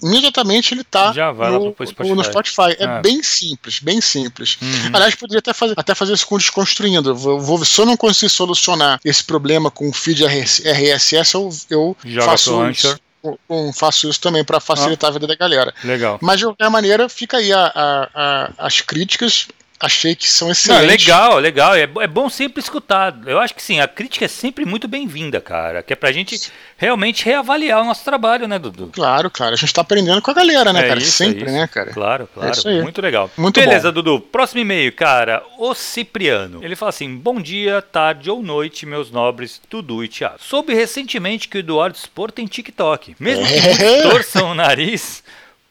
imediatamente ele tá Já vai no, pro Spotify. no Spotify. É, é, bem simples, bem simples. Uhum. Aliás, poderia até fazer, até fazer isso com Desconstruindo. Eu vou, se eu não conseguir solucionar esse problema com o feed RSS, eu, eu faço isso faço isso também para facilitar ah, a vida da galera. Legal. Mas de qualquer maneira, fica aí a, a, a, as críticas achei que são excelentes. Não, legal, legal. É, é bom sempre escutar. Eu acho que sim, a crítica é sempre muito bem-vinda, cara. Que é pra gente realmente reavaliar o nosso trabalho, né, Dudu? Claro, claro. A gente tá aprendendo com a galera, né, é cara? Isso, sempre, é né, cara? Claro, claro. É muito legal. Muito Beleza, bom. Dudu. Próximo e-mail, cara. O Cipriano. Ele fala assim: Bom dia, tarde ou noite, meus nobres Dudu e Thiago. Soube recentemente que o Eduardo Spor tem TikTok. Mesmo que é. torçam o nariz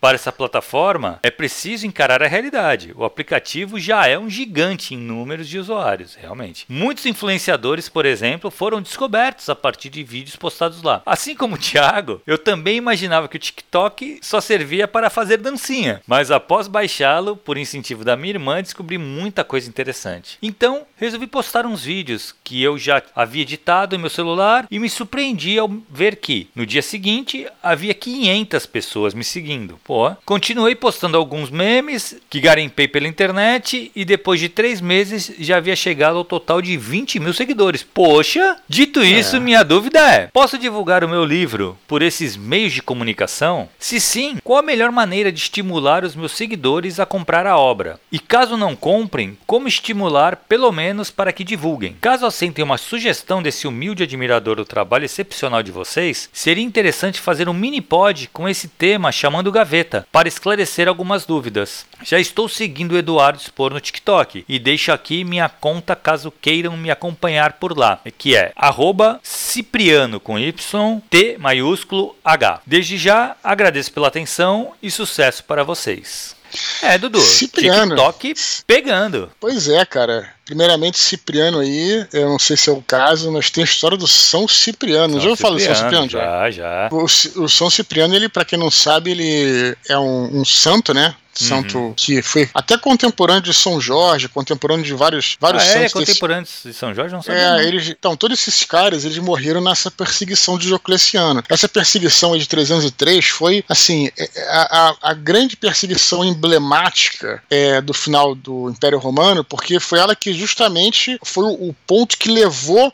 para essa plataforma, é preciso encarar a realidade. O aplicativo já é um gigante em números de usuários, realmente. Muitos influenciadores, por exemplo, foram descobertos a partir de vídeos postados lá. Assim como o Thiago, eu também imaginava que o TikTok só servia para fazer dancinha, mas após baixá-lo, por incentivo da minha irmã, descobri muita coisa interessante. Então, resolvi postar uns vídeos que eu já havia editado em meu celular e me surpreendi ao ver que, no dia seguinte, havia 500 pessoas me seguindo. Pô, Pô, continuei postando alguns memes que garimpei pela internet e depois de três meses já havia chegado ao total de 20 mil seguidores. Poxa! Dito é. isso, é. minha dúvida é: posso divulgar o meu livro por esses meios de comunicação? Se sim, qual a melhor maneira de estimular os meus seguidores a comprar a obra? E caso não comprem, como estimular pelo menos para que divulguem? Caso acentem uma sugestão desse humilde admirador do trabalho excepcional de vocês, seria interessante fazer um mini pod com esse tema chamando Gaveta para esclarecer algumas dúvidas. Já estou seguindo o Eduardo Spor no TikTok e deixo aqui minha conta caso queiram me acompanhar por lá, que é Cipriano com Y, T maiúsculo H. Desde já agradeço pela atenção e sucesso para vocês. É, Dudu. Cipriano. TikTok pegando. Pois é, cara. Primeiramente, Cipriano aí, eu não sei se é o caso, mas tem a história do São Cipriano. São já ouviu falar do São Cipriano? Já, já. O, o São Cipriano, ele, para quem não sabe, ele é um, um santo, né? Santo uhum. que foi até contemporâneo de São Jorge, contemporâneo de vários, vários ah, é, santos. É, contemporâneo desse... de São Jorge, não sabia. É, eles, então, todos esses caras, eles morreram nessa perseguição de Diocleciano. Essa perseguição de 303 foi, assim, é, é, a, a, a grande perseguição emblemática é, do final do Império Romano, porque foi ela que justamente foi o ponto que levou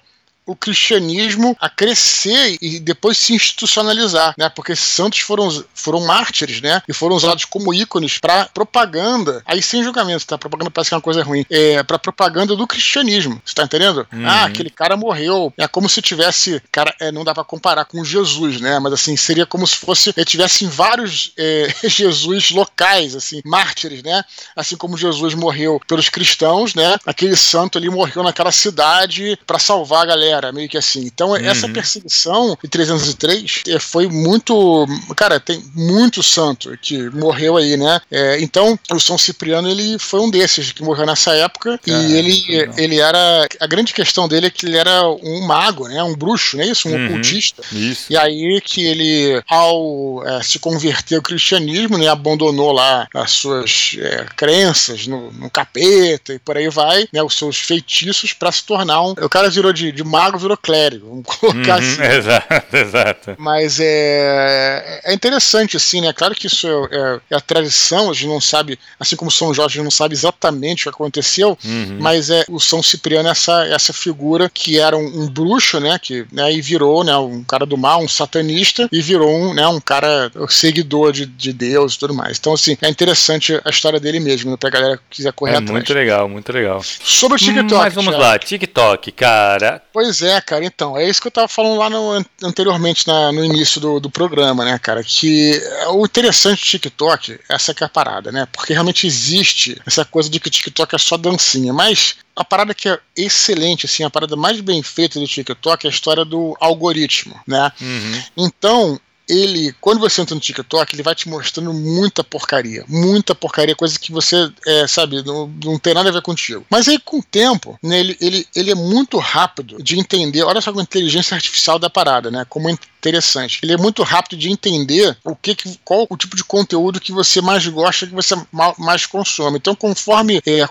o cristianismo a crescer e depois se institucionalizar, né? Porque esses santos foram, foram mártires, né? E foram usados como ícones para propaganda, aí sem julgamento, tá? Propaganda parece que é uma coisa ruim, é para propaganda do cristianismo, você tá entendendo? Uhum. Ah, aquele cara morreu, é como se tivesse, cara, é, não dá para comparar com Jesus, né? Mas assim, seria como se fosse, ele tivesse vários é, Jesus locais, assim, mártires, né? Assim como Jesus morreu pelos cristãos, né? Aquele santo ali morreu naquela cidade para salvar a galera era meio que assim. Então, uhum. essa perseguição de 303 eh, foi muito. Cara, tem muito santo que morreu aí, né? É, então, o São Cipriano ele foi um desses que morreu nessa época. e ele, ele era. A grande questão dele é que ele era um mago, né? Um bruxo, não é isso? Um uhum. ocultista. Isso. E aí que ele, ao é, se converter ao cristianismo, né, abandonou lá as suas é, crenças no, no, capeta e por aí vai, né? Os seus feitiços para se tornar um. O cara virou de, de mago mago virou clérigo, vamos colocar uhum, assim. Exato, exato. Mas é, é interessante, assim, né? Claro que isso é, é, é, a tradição, a gente não sabe, assim como São Jorge, a gente não sabe exatamente o que aconteceu, uhum. mas é o São Cipriano é essa, essa figura que era um, um, bruxo, né? Que né, e virou né, um cara do mal, um satanista, e virou um, né, um cara seguidor de, de Deus e tudo mais. Então, assim, é interessante a história dele mesmo, né, pra galera que quiser correr é atrás. Muito legal, muito legal. Sobre o TikTok. Mas vamos lá, TikTok, cara. Pois Pois é, cara, então, é isso que eu tava falando lá no, anteriormente na, no início do, do programa, né, cara, que o interessante do TikTok, essa que é a parada, né, porque realmente existe essa coisa de que o TikTok é só dancinha, mas a parada que é excelente, assim, a parada mais bem feita do TikTok é a história do algoritmo, né? Uhum. Então, ele, quando você entra no TikTok, ele vai te mostrando muita porcaria. Muita porcaria, coisa que você, é, sabe, não, não tem nada a ver contigo. Mas aí, com o tempo, né, ele, ele, ele é muito rápido de entender. Olha só a inteligência artificial da parada, né? Como interessante. Ele é muito rápido de entender o que, qual o tipo de conteúdo que você mais gosta, que você mais consome. Então, conforme é, é,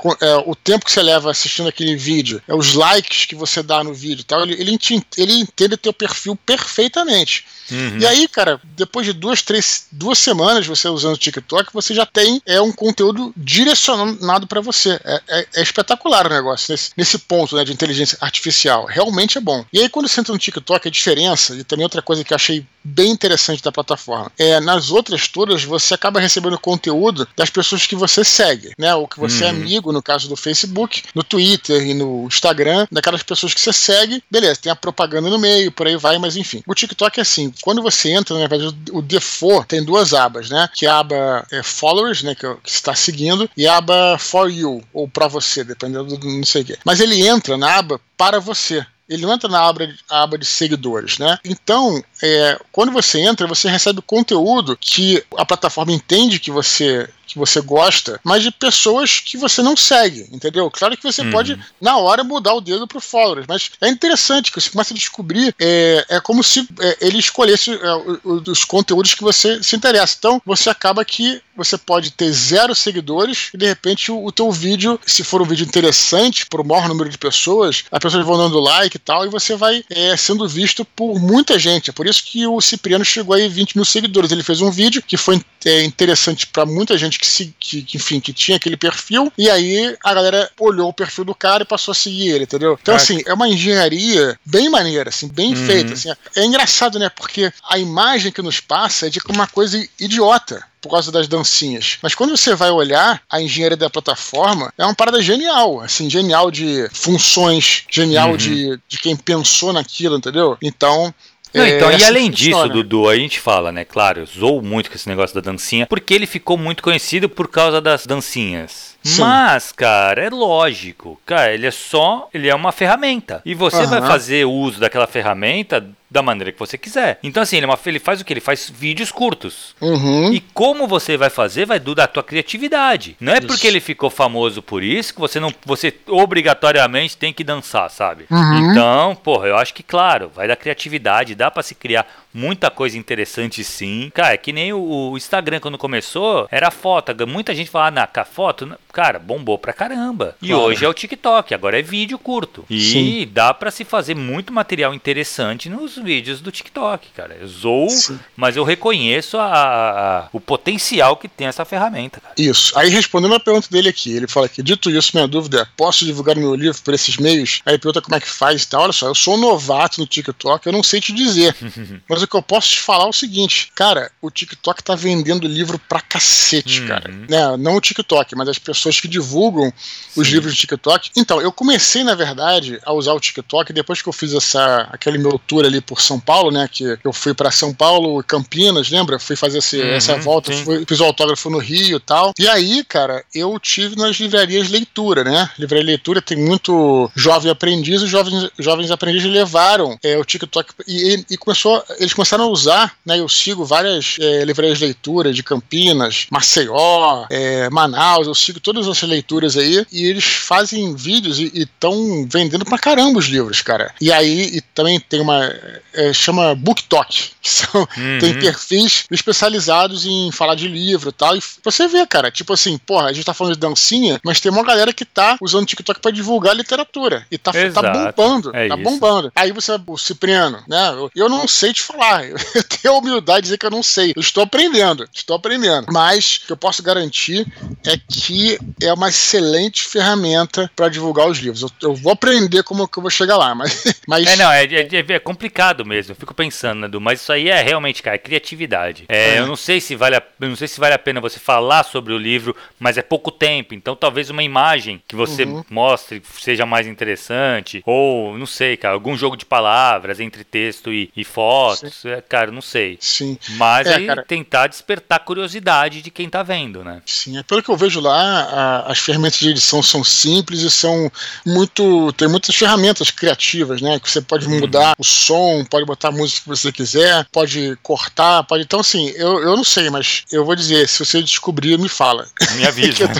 o tempo que você leva assistindo aquele vídeo, é, os likes que você dá no vídeo, tal, ele, ele, ele entende teu perfil perfeitamente. Uhum. E aí, cara, depois de duas, três, duas semanas você usando o TikTok, você já tem é, um conteúdo direcionado para você. É, é, é, espetacular o negócio nesse, nesse ponto né, de inteligência artificial. Realmente é bom. E aí, quando você entra no TikTok, a diferença, e também outra coisa que eu achei bem interessante da plataforma, é nas outras todas você acaba recebendo conteúdo das pessoas que você segue, né? Ou que você é uhum. é amigo, no caso do Facebook, no Twitter e no Instagram, daquelas pessoas que você segue, beleza, tem a propaganda no meio, por aí vai, mas enfim. O TikTok é assim, quando você entra, na verdade, o default tem duas abas, né? Que é a aba é, Followers, né? Que, que está seguindo, e a aba For You, ou para você, dependendo do não sei o quê. Mas ele entra na aba para você ele não entra na aba, aba de seguidores, né? Então, é, quando você entra, você recebe conteúdo que a plataforma entende que você que você gosta, mas de pessoas que você não segue, entendeu? Claro que você uhum. pode, na hora, mudar o dedo pro followers, mas é interessante que você começa a descobrir, é, é como se é, ele escolhesse é, os conteúdos que você se interessa. Então, você acaba que você pode ter zero seguidores e, de repente, o, o teu vídeo, se for um vídeo interessante para o maior número de pessoas, as pessoas vão dando like e tal, e você vai é, sendo visto por muita gente. É por isso que o Cipriano chegou aí 20 mil seguidores. Ele fez um vídeo que foi é, interessante para muita gente que, se, que, que, enfim, que tinha aquele perfil, e aí a galera olhou o perfil do cara e passou a seguir ele, entendeu? Então, assim, é uma engenharia bem maneira, assim, bem uhum. feita. Assim, é engraçado, né? Porque a imagem que nos passa é de uma coisa idiota por causa das dancinhas. Mas quando você vai olhar a engenharia da plataforma, é uma parada genial, assim, genial de funções, genial uhum. de, de quem pensou naquilo, entendeu? Então, não, então, é, e além disso, Dudu, a gente fala, né? Claro, zoou muito com esse negócio da dancinha, porque ele ficou muito conhecido por causa das dancinhas. Sim. Mas, cara, é lógico. Cara, ele é só. Ele é uma ferramenta. E você uhum. vai fazer uso daquela ferramenta da maneira que você quiser. Então, assim, ele, é uma, ele faz o que? Ele faz vídeos curtos. Uhum. E como você vai fazer vai do da tua criatividade. Não é porque ele ficou famoso por isso que você não. Você obrigatoriamente tem que dançar, sabe? Uhum. Então, porra, eu acho que, claro, vai da criatividade, dá para se criar muita coisa interessante sim. Cara, é que nem o, o Instagram quando começou, era foto. Muita gente fala, ah, na foto, cara, bombou pra caramba. E claro. hoje é o TikTok, agora é vídeo curto. E sim. dá para se fazer muito material interessante nos vídeos do TikTok, cara. Eu zoo, sim. mas eu reconheço a, a, o potencial que tem essa ferramenta. Cara. Isso. Aí respondendo a pergunta dele aqui, ele fala aqui, dito isso, minha dúvida é, posso divulgar meu livro por esses meios? Aí ele pergunta como é que faz e tal. Olha só, eu sou um novato no TikTok, eu não sei te dizer. mas o que eu posso te falar é o seguinte, cara, o TikTok tá vendendo livro pra cacete, uhum. cara. Né? Não o TikTok, mas as pessoas que divulgam Sim. os livros do TikTok. Então, eu comecei, na verdade, a usar o TikTok depois que eu fiz essa aquele meu tour ali por São Paulo, né? Que eu fui para São Paulo, Campinas, lembra? Fui fazer esse, uhum, essa volta, fui, fiz o autógrafo no Rio e tal. E aí, cara, eu tive nas livrarias leitura, né? Livraria leitura tem muito jovem aprendiz, os jovens, jovens aprendizes levaram é, o TikTok e, e, começou, eles começaram a usar, né? Eu sigo várias é, livrarias leitura de Campinas, Maceió, é, Manaus, eu sigo todas essas leituras aí e eles fazem vídeos e estão vendendo pra caramba os livros, cara. E aí e também tem uma. É, chama BookTok, que são, uhum. tem perfis especializados em falar de livro e tal. E você vê, cara, tipo assim, porra, a gente tá falando de dancinha, mas tem uma galera que tá usando o TikTok pra divulgar literatura. E tá, tá bombando. É tá isso. bombando. Aí você, o Cipriano, né? Eu, eu não sei te falar. Eu tenho a humildade de dizer que eu não sei. Eu estou aprendendo. Estou aprendendo. Mas o que eu posso garantir é que é uma excelente ferramenta para divulgar os livros. Eu, eu, vou aprender como que eu vou chegar lá, mas. mas... É, não, é, é, é complicado mesmo. Eu fico pensando, Edu, mas isso aí é realmente, cara, é criatividade. É, é. Eu não sei se vale a, não sei se vale a pena você falar sobre o livro, mas é pouco tempo. Então talvez uma imagem que você uhum. mostre seja mais interessante. Ou, não sei, cara, algum jogo de palavras entre texto e, e fotos. É, cara, não sei. Sim. Mas é, aí cara... tentar despertar curiosidade de quem tá vendo, né? Sim, é pelo que eu vejo lá, a, as ferramentas de edição são simples e são muito. tem muitas ferramentas criativas, né? Que você pode uhum. mudar o som, pode botar a música que você quiser, pode cortar, pode. Então, assim, eu, eu não sei, mas eu vou dizer, se você descobrir, me fala. Me avisa.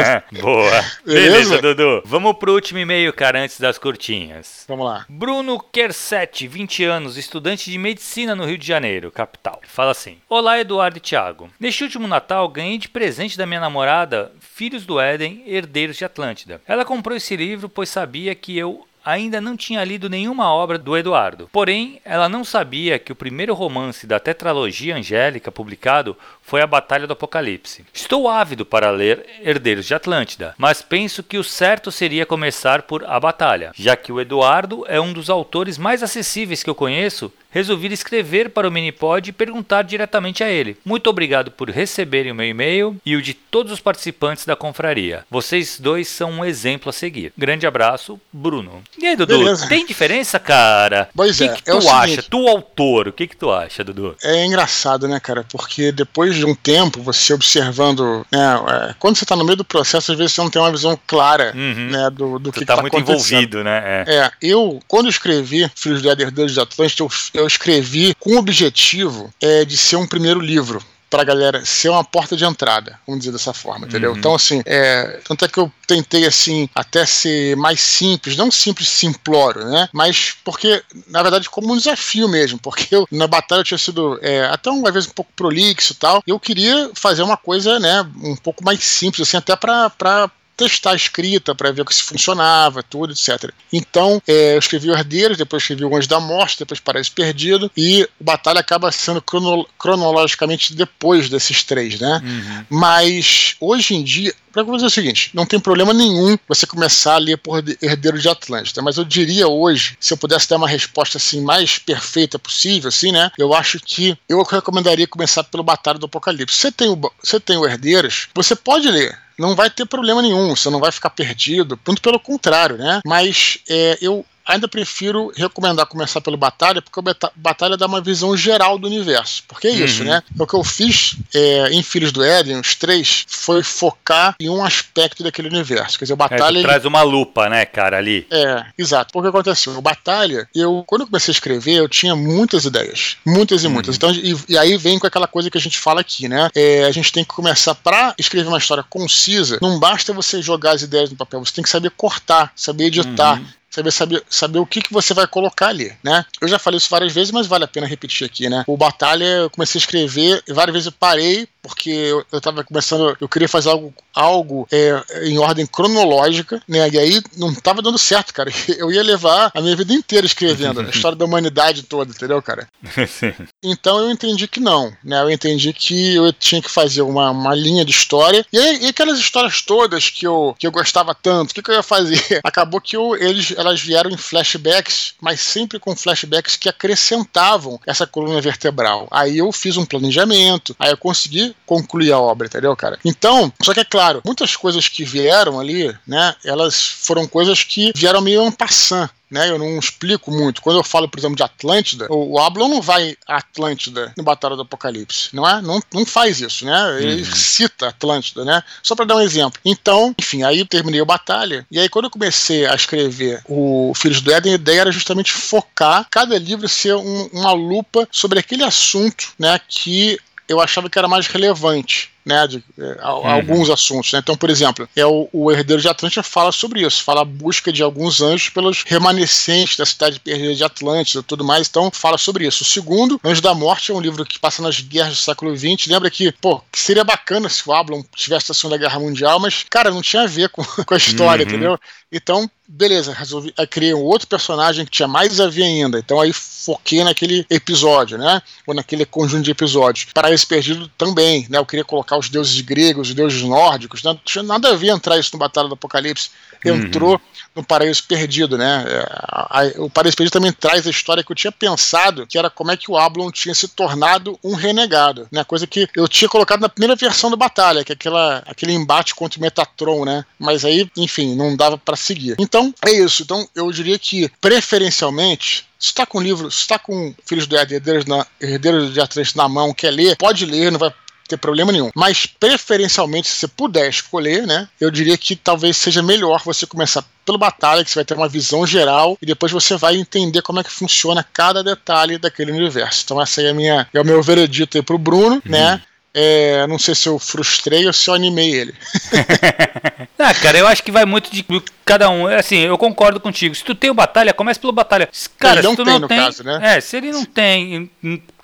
Boa. Beleza? Beleza, Dudu. Vamos pro último e-mail, cara, antes das curtinhas. Vamos lá. Bruno Kersetti, 20 anos, estudante de medicina no Rio de Janeiro, capital. Fala assim: Olá, Eduardo e Thiago. Neste último Natal, ganhei de presente da minha namorada Filhos do Éden, Herdeiros de Atlântida. Ela comprou esse livro pois sabia que eu ainda não tinha lido nenhuma obra do Eduardo. Porém, ela não sabia que o primeiro romance da tetralogia angélica publicado foi A Batalha do Apocalipse. Estou ávido para ler Herdeiros de Atlântida, mas penso que o certo seria começar por A Batalha, já que o Eduardo é um dos autores mais acessíveis que eu conheço resolvi escrever para o Minipod e perguntar diretamente a ele. Muito obrigado por receberem o meu e-mail e o de todos os participantes da confraria. Vocês dois são um exemplo a seguir. Grande abraço, Bruno. E aí, Dudu, Beleza. tem diferença, cara? Pois é. O que, que tu é acha? Seguinte, tu, autor, o que, que tu acha, Dudu? É engraçado, né, cara? Porque depois de um tempo, você observando, né, é, quando você está no meio do processo, às vezes você não tem uma visão clara, uhum. né, do, do que está tá muito envolvido, né? É. é. eu, quando escrevi Filhos do Herdeiros de Atlântida, eu, eu eu escrevi com o objetivo é, de ser um primeiro livro pra galera ser uma porta de entrada, vamos dizer dessa forma, entendeu? Uhum. Então, assim, é, tanto é que eu tentei, assim, até ser mais simples, não simples simplório, né? Mas porque, na verdade, como um desafio mesmo, porque eu, na batalha eu tinha sido é, até um, às vezes um pouco prolixo e tal, eu queria fazer uma coisa, né, um pouco mais simples, assim, até pra, pra testar a escrita para ver se funcionava, tudo, etc. Então, é, eu escrevi o Herdeiros, depois escrevi o Anjo da Morte, depois Paraíso Perdido, e o Batalha acaba sendo crono cronologicamente depois desses três, né? Uhum. Mas, hoje em dia, para dizer o seguinte, não tem problema nenhum você começar a ler por Herdeiro de Atlântida, mas eu diria hoje, se eu pudesse dar uma resposta assim mais perfeita possível, assim, né? Eu acho que eu recomendaria começar pelo Batalha do Apocalipse. Você tem o, você tem o Herdeiros, você pode ler, não vai ter problema nenhum, você não vai ficar perdido, muito pelo contrário, né? Mas é, eu ainda prefiro recomendar começar pelo Batalha, porque o Batalha dá uma visão geral do universo. Porque é isso, uhum. né? O que eu fiz é, em Filhos do Éden, os três, foi focar em um aspecto daquele universo. Quer dizer, o é, Batalha. É, traz uma lupa, né, cara, ali. É, exato. Porque aconteceu? O Batalha, eu, quando eu comecei a escrever, eu tinha muitas ideias. Muitas e uhum. muitas. Então, e, e, aí vem com aquela coisa que a gente fala aqui, né? É, a gente tem que começar, para escrever uma história concisa, não basta você jogar as ideias no papel, você tem que saber cortar, saber editar. Uhum saber, saber, saber o que, que você vai colocar ali, né? Eu já falei isso várias vezes, mas vale a pena repetir aqui, né? O Batalha, eu comecei a escrever, várias vezes eu parei, porque eu, eu tava começando, eu queria fazer algo, algo é, em ordem cronológica, né? E aí não tava dando certo, cara. Eu ia levar a minha vida inteira escrevendo, a história da humanidade toda, entendeu, cara? então eu entendi que não, né? Eu entendi que eu tinha que fazer uma, uma linha de história. E, aí, e aquelas histórias todas que eu, que eu gostava tanto, o que, que eu ia fazer? Acabou que eu, eles, elas vieram em flashbacks, mas sempre com flashbacks que acrescentavam essa coluna vertebral. Aí eu fiz um planejamento, aí eu consegui concluir a obra, entendeu, cara? Então, só que é claro, muitas coisas que vieram ali, né, elas foram coisas que vieram meio en passant, né? Eu não explico muito. Quando eu falo, por exemplo, de Atlântida, o, Ablon não vai a Atlântida no Batalha do Apocalipse, não é? Não, não faz isso, né? Ele uhum. cita Atlântida, né? Só para dar um exemplo. Então, enfim, aí terminei o Batalha, e aí quando eu comecei a escrever o Filhos do Éden, a ideia era justamente focar cada livro ser um, uma lupa sobre aquele assunto, né, que eu achava que era mais relevante né, de, é, uhum. alguns assuntos. Né? Então, por exemplo, é o, o Herdeiro de Atlântida fala sobre isso, fala a busca de alguns anjos pelos remanescentes da cidade perdida de Atlântida e tudo mais, então fala sobre isso. O segundo, Anjo da Morte, é um livro que passa nas guerras do século XX, lembra que, pô, que seria bacana se o Ablon tivesse a Segunda Guerra Mundial, mas, cara, não tinha a ver com, com a história, uhum. entendeu? Então, beleza, resolvi, aí criei um outro personagem que tinha mais a ver ainda, então aí foquei naquele episódio, né, ou naquele conjunto de episódios. Paraíso Perdido também, né, eu queria colocar os deuses gregos, os deuses nórdicos, não tinha nada a ver entrar isso no Batalha do Apocalipse. Entrou uhum. no Paraíso Perdido, né? É, o Paraíso Perdido também traz a história que eu tinha pensado, que era como é que o Ablon tinha se tornado um renegado, né? Coisa que eu tinha colocado na primeira versão do Batalha, que é aquela, aquele embate contra o Metatron, né? Mas aí, enfim, não dava para seguir. Então, é isso. Então, eu diria que, preferencialmente, se está com livro, se está com Filhos do Herdeiros, na, Herdeiros de Atlantis na mão, quer ler, pode ler, não vai ter problema nenhum. Mas, preferencialmente, se você puder escolher, né, eu diria que talvez seja melhor você começar pelo Batalha, que você vai ter uma visão geral e depois você vai entender como é que funciona cada detalhe daquele universo. Então, essa aí é, minha, é o meu veredito aí pro Bruno, uhum. né? É, não sei se eu frustrei ou se eu animei ele. ah, cara, eu acho que vai muito de cada um. Assim, eu concordo contigo. Se tu tem o Batalha, comece pelo Batalha. Cara, ele não se tu tem, não tem. Caso, né? É, se ele não tem.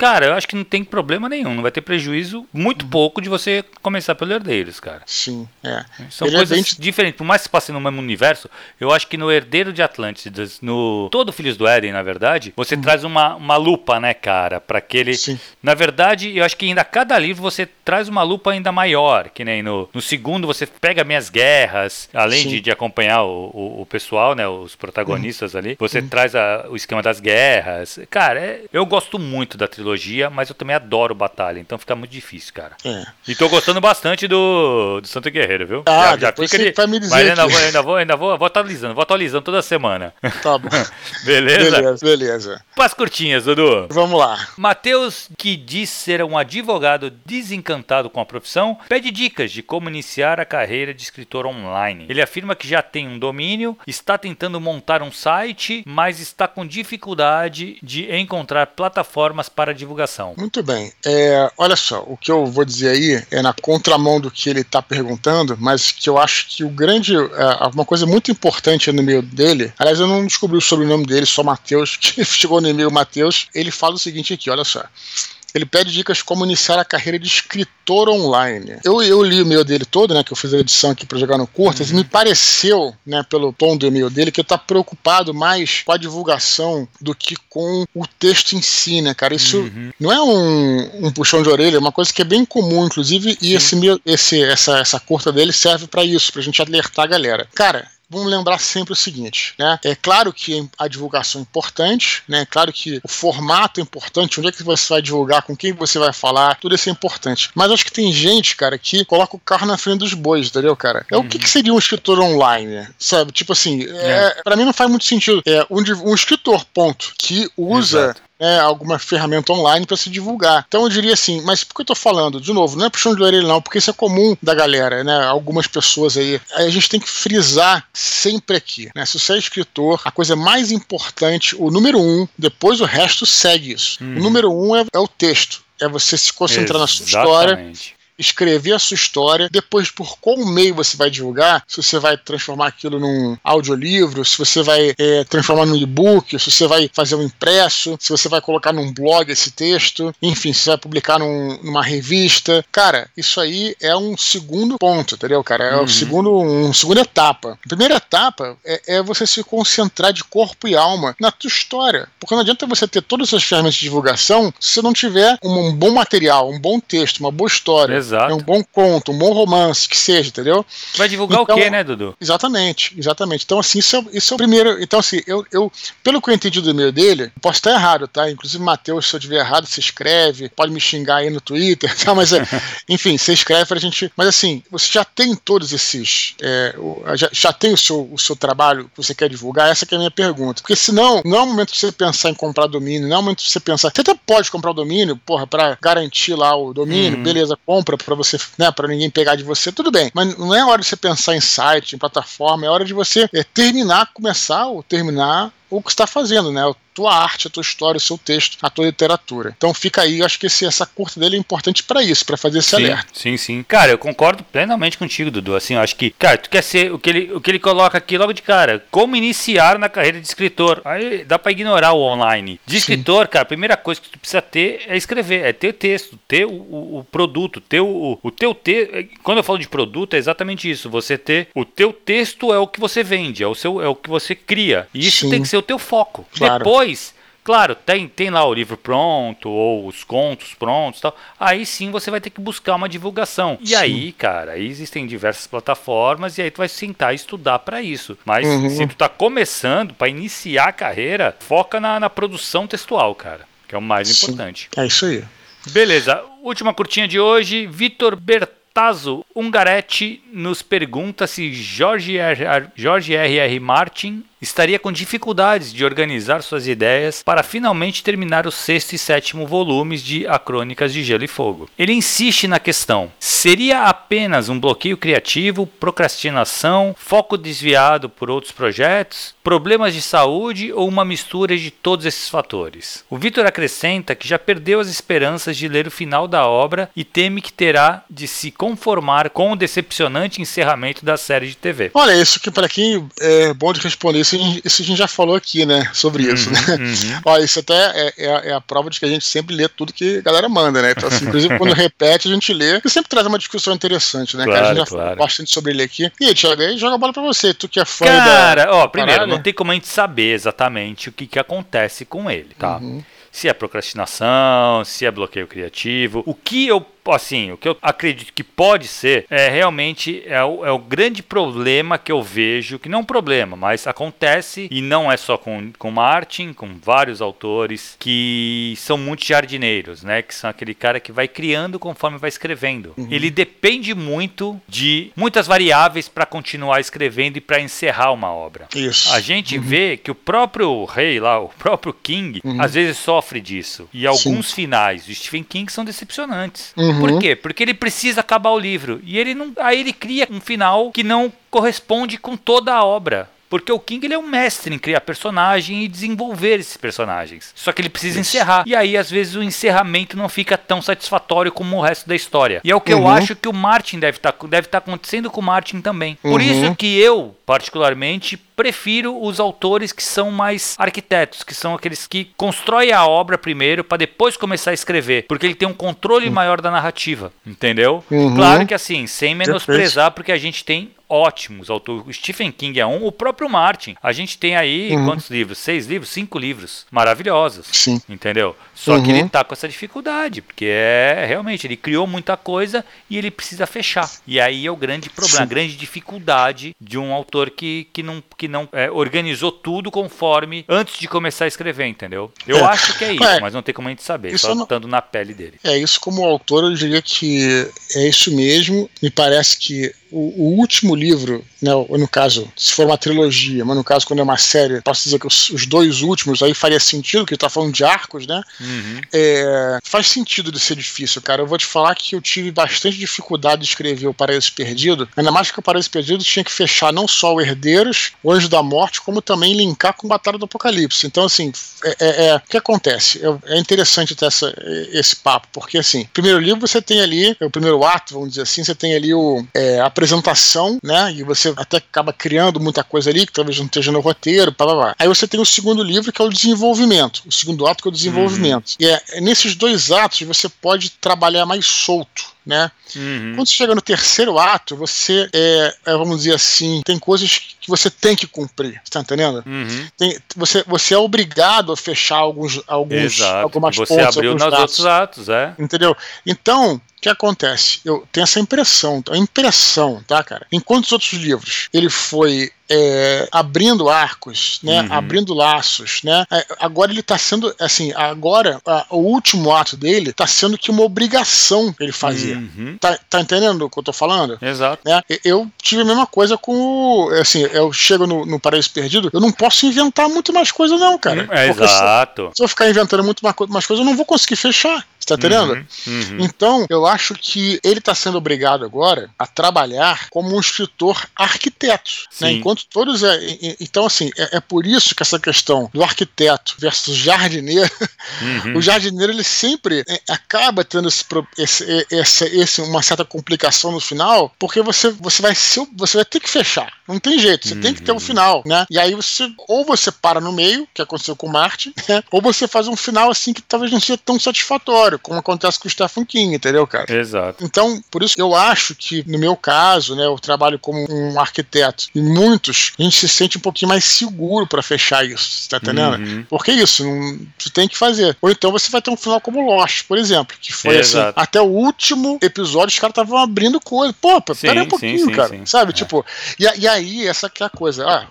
Cara, eu acho que não tem problema nenhum. Não vai ter prejuízo muito pouco de você começar pelo Herdeiros, cara. Sim, é. São ele é coisas é bem... diferentes. Por mais que se passe no mesmo universo, eu acho que no Herdeiro de Atlântidas, no todo Filhos do Éden, na verdade, você hum. traz uma, uma lupa, né, cara, para aquele. Sim. Na verdade, eu acho que ainda cada livro você traz uma lupa ainda maior, que nem no, no segundo você pega minhas guerras, além de, de acompanhar o, o, o, pessoal, né, os protagonistas uhum. ali, você uhum. traz a, o esquema das guerras. Cara, é, eu gosto muito da trilogia, mas eu também adoro Batalha, então fica muito difícil, cara. É. E tô gostando bastante do, do Santo Guerreiro, viu? Ah, já, já fica ali, vai me dizer mas ainda vou, ainda, vou, ainda vou, vou atualizando, vou atualizando toda semana. Tá bom. beleza? Beleza, beleza. Pas curtinhas, Dudu. Vamos lá. Matheus, que diz ser um advogado desencantado com a profissão, pede dicas de como iniciar a carreira de escritor online. Ele afirma que já tem um domínio, está tentando montar um site, mas está com dificuldade de encontrar plataformas para divulgação. Muito bem. É, olha só, o que eu vou dizer aí é na contramão do que ele está perguntando, mas que eu acho que o grande. É, uma coisa muito importante no e-mail dele, aliás, eu não descobri o sobrenome dele, só Matheus, que chegou no e-mail Matheus, ele fala o seguinte aqui, olha só. Ele pede dicas como iniciar a carreira de escritor online. Eu, eu li o e-mail dele todo, né? Que eu fiz a edição aqui para jogar no Curtas, uhum. e me pareceu, né, pelo tom do e-mail dele, que ele tá preocupado mais com a divulgação do que com o texto em si, né, cara? Isso uhum. não é um, um, puxão de orelha, é uma coisa que é bem comum, inclusive, e esse, esse, essa, essa curta dele serve para isso, pra gente alertar a galera. Cara, vamos lembrar sempre o seguinte, né? É claro que a divulgação é importante, né? É claro que o formato é importante, onde é que você vai divulgar, com quem você vai falar, tudo isso é importante. Mas acho que tem gente, cara, que coloca o carro na frente dos bois, entendeu, cara? É uhum. o que, que, seria um escritor online, sabe? Tipo assim, é. é para mim não faz muito sentido. É um, um escritor, ponto, que usa Exato né, alguma ferramenta online para se divulgar. Então eu diria assim, mas por que eu tô falando? De novo, não é puxão de orelha não, porque isso é comum da galera, né? Algumas pessoas aí. aí a gente tem que frisar sempre aqui, né? Se você é escritor, a coisa mais importante, o número um, depois o resto segue isso. Hum. O número um é, é o texto é você se concentrar Exatamente. na sua história, escrever a sua história, depois por qual meio você vai divulgar, se você vai transformar aquilo num audiolivro, se você vai é, transformar num e-book, se você vai fazer um impresso, se você vai colocar num blog esse texto, enfim, se você vai publicar num, numa revista. Cara, isso aí é um segundo ponto, entendeu, cara? É uhum. um segundo, um segunda etapa. A primeira etapa é, é você se concentrar de corpo e alma na tua história. Porque não adianta você ter todas essas ferramentas de divulgação se você não tiver um, um bom material, um bom texto, uma boa história. Exato. Exato. É um bom conto, um bom romance, que seja, entendeu? Vai divulgar então, o quê, né, Dudu? Exatamente, exatamente. Então, assim, isso é, isso é o primeiro. Então, assim, eu, eu, pelo que eu entendi do e-mail dele, posso estar errado, tá? Inclusive, Matheus, se eu estiver errado, se escreve, pode me xingar aí no Twitter, tá? Mas, é, enfim, você escreve pra gente. Mas, assim, você já tem todos esses. É, já, já tem o seu, o seu trabalho que você quer divulgar? Essa é a minha pergunta. Porque senão, não é o momento de você pensar em comprar domínio, não é o momento de você pensar. Você até pode comprar o domínio, porra, pra garantir lá o domínio, uhum. beleza, compra para você, né, para ninguém pegar de você, tudo bem. Mas não é hora de você pensar em site, em plataforma, é hora de você é, terminar, começar ou terminar o que está fazendo, né? Tua arte, a tua história, o seu texto, a tua literatura. Então fica aí, eu acho que esse, essa curta dele é importante para isso, para fazer esse sim, alerta. Sim, sim. Cara, eu concordo plenamente contigo, Dudu. Assim, eu acho que, cara, tu quer ser o que ele, o que ele coloca aqui logo de cara, como iniciar na carreira de escritor. Aí dá para ignorar o online. De escritor, sim. cara, a primeira coisa que tu precisa ter é escrever, é ter texto, ter o, o, o produto, ter o, o teu texto. Quando eu falo de produto, é exatamente isso. Você ter o teu texto é o que você vende, é o seu, é o que você cria. E isso sim. tem que ser o teu foco. Claro. Depois, claro, tem, tem lá o livro pronto, ou os contos prontos tal. Aí sim você vai ter que buscar uma divulgação. E sim. aí, cara, aí existem diversas plataformas e aí tu vai sentar e estudar para isso. Mas uhum. se tu tá começando, para iniciar a carreira, foca na, na produção textual, cara. Que é o mais sim. importante. É isso aí. Beleza. Última curtinha de hoje, Vitor Bertazzo Ungaretti nos pergunta se Jorge R. Jorge R. R. Martin estaria com dificuldades de organizar suas ideias para finalmente terminar os sexto e sétimo volumes de A Crônicas de Gelo e Fogo. Ele insiste na questão: seria apenas um bloqueio criativo, procrastinação, foco desviado por outros projetos, problemas de saúde ou uma mistura de todos esses fatores? O Vitor acrescenta que já perdeu as esperanças de ler o final da obra e teme que terá de se conformar com o decepcionante encerramento da série de TV. Olha, isso que para quem é bom de responder isso isso, isso a gente já falou aqui, né? Sobre isso, uhum, né? Uhum. Ó, isso até é, é, é, a prova de que a gente sempre lê tudo que a galera manda, né? Então, assim, inclusive, quando repete, a gente lê e sempre traz uma discussão interessante, né? Claro, que a gente já claro. falou bastante sobre ele aqui. E, Thiago, aí joga a bola pra você, tu que é fã Cara, da, ó, primeiro, parada. não tem como a gente saber exatamente o que, que acontece com ele, tá? Uhum. Se é procrastinação, se é bloqueio criativo. O que eu assim, o que eu acredito que pode ser é realmente é o, é o grande problema que eu vejo, que não é um problema, mas acontece e não é só com, com Martin, com vários autores que são muito jardineiros, né? Que são aquele cara que vai criando conforme vai escrevendo. Uhum. Ele depende muito de muitas variáveis para continuar escrevendo e para encerrar uma obra. Isso. A gente uhum. vê que o próprio rei lá, o próprio King, uhum. às vezes sofre disso. E alguns Sim. finais do Stephen King são decepcionantes. Uhum. Uhum. Por quê? Porque ele precisa acabar o livro. E ele não. Aí ele cria um final que não corresponde com toda a obra. Porque o King ele é um mestre em criar personagem e desenvolver esses personagens. Só que ele precisa Isso. encerrar. E aí, às vezes, o encerramento não fica tão satisfatório como o resto da história. E é o que uhum. eu acho que o Martin deve estar tá, deve tá acontecendo com o Martin também. Uhum. Por isso que eu, particularmente, prefiro os autores que são mais arquitetos, que são aqueles que constroem a obra primeiro para depois começar a escrever, porque ele tem um controle uhum. maior da narrativa, entendeu? Uhum. Claro que assim, sem menosprezar, porque a gente tem ótimos autores. O Stephen King é um, o próprio Martin. A gente tem aí uhum. quantos livros? Seis livros? Cinco livros maravilhosos. Sim. Entendeu? Só uhum. que ele tá com essa dificuldade, porque é realmente, ele criou muita coisa e ele precisa fechar. E aí é o grande problema, Sim. a grande dificuldade de um autor que, que não, que não é, organizou tudo conforme antes de começar a escrever, entendeu? Eu é. acho que é isso, é. mas não tem como a gente saber, isso só não... estando na pele dele. É, isso como autor eu diria que é isso mesmo. Me parece que o, o, último livro, né, ou no caso, se for uma trilogia, mas no caso, quando é uma série, posso dizer que os, os dois últimos aí faria sentido, que ele tá falando de arcos, né? Uhum. É, faz sentido de ser difícil, cara. Eu vou te falar que eu tive bastante dificuldade de escrever o Paraíso Perdido, ainda mais que o Paraíso Perdido tinha que fechar não só o Herdeiros, o Anjo da Morte, como também linkar com Batalha do Apocalipse. Então, assim, é, é, é o que acontece? É, interessante ter essa, esse papo, porque, assim, primeiro livro você tem ali, é o primeiro ato, vamos dizer assim, você tem ali o, é, a apresentação, né? E você até acaba criando muita coisa ali que talvez não esteja no roteiro, blá, blá, blá. Aí você tem o segundo livro que é o desenvolvimento, o segundo ato que é o desenvolvimento. Uhum. E é, nesses dois atos você pode trabalhar mais solto né? Uhum. Quando você chega no terceiro ato, você é, é, vamos dizer assim, tem coisas que você tem que cumprir, tá entendendo? Uhum. Tem, você, você é obrigado a fechar alguns, alguns Exato. algumas você pontas, abriu nos outros atos, é. Entendeu? Então, o que acontece? Eu tenho essa impressão, a impressão, tá, cara? Enquanto os outros livros ele foi é, abrindo arcos, né, uhum. abrindo laços, né. É, agora ele está sendo, assim, agora a, o último ato dele está sendo que uma obrigação ele fazia. Uhum. Tá, tá, entendendo o que eu tô falando? Exato. Né? Eu tive a mesma coisa com o, assim, eu chego no, no Paraíso Perdido, eu não posso inventar muito mais coisa não, cara. É, exato. Se, se, eu ficar inventando muito mais, mais coisa, eu não vou conseguir fechar. Você tá entendendo? Uhum, uhum. Então, eu acho que ele está sendo obrigado agora a trabalhar como um escritor arquiteto. Né? Enquanto todos. É, então, assim, é, é, por isso que essa questão do arquiteto versus jardineiro, uhum. o jardineiro ele sempre é, acaba tendo esse, esse, esse, esse, uma certa complicação no final, porque você, você, vai, você vai ter que fechar. Não tem jeito, você uhum. tem que ter um uhum. final, né? E aí você, ou você para no meio, que aconteceu com Marte, né? ou você faz um final assim que talvez não seja tão satisfatório, como acontece com o Stephen King, entendeu, cara? Exato. Então, por isso eu acho que, no meu caso, né, eu trabalho como um arquiteto e a gente se sente um pouquinho mais seguro para fechar isso, tá entendendo? Uhum. Porque é isso, não, tu tem que fazer. Ou então você vai ter um final como Lost, por exemplo, que foi assim, Exato. até o último episódio os caras estavam abrindo coisa. Pô, peraí um pouquinho, sim, sim, cara, sim. sabe? É. Tipo, e, e, aí, essa que é a coisa. Ah,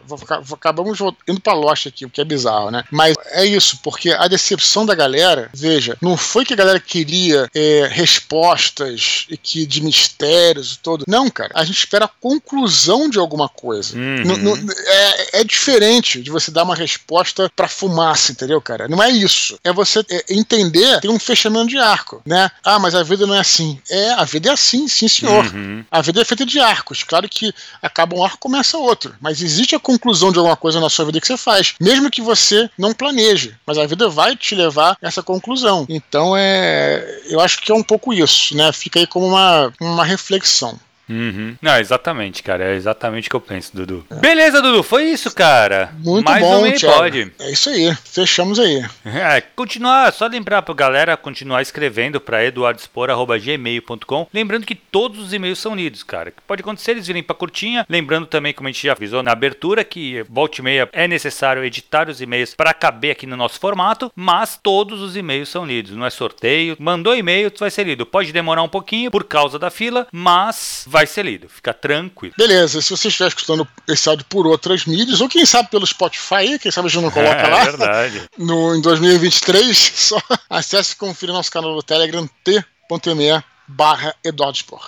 acabamos indo pra Lost aqui, o que é bizarro, né? Mas é isso, porque a decepção da galera, veja, não foi que a galera queria é, respostas e que de mistérios e todo. Não, cara, a gente espera a conclusão de alguma coisa. Uhum. Uhum. é, é, diferente de você dar uma resposta pra fumaça, entendeu, cara? Não é isso. É você é, entender, tem um fechamento de arco, né? Ah, mas a vida não é assim. É, a vida é assim, sim, senhor. Uhum. A vida é feita de arcos. Claro que acaba um arco, começa outro. Mas existe a conclusão de alguma coisa na sua vida que você faz, mesmo que você não planeje. Mas a vida vai te levar a essa conclusão. Então é. Eu acho que é um pouco isso, né? Fica aí como uma, uma reflexão. Uhum. Não, exatamente, cara. É exatamente o que eu penso, Dudu. É. Beleza, Dudu. Foi isso, cara. Muito Mais bom, um pode. É isso aí. Fechamos aí. É, continuar, só lembrar pra galera continuar escrevendo pra eduardespor.gmail.com. Lembrando que todos os e-mails são lidos, cara. Pode acontecer eles virem pra curtinha. Lembrando também, como a gente já avisou na abertura, que volta e meia é necessário editar os e-mails para caber aqui no nosso formato, mas todos os e-mails são lidos. Não é sorteio. Mandou e-mail, vai ser lido. Pode demorar um pouquinho por causa da fila, mas vai vai ser lido, fica tranquilo. Beleza, se você estiver escutando esse áudio por outras mídias, ou quem sabe pelo Spotify, quem sabe a gente não coloca é, lá. É verdade. No, em 2023, só acesse e confira nosso canal do Telegram t.me barra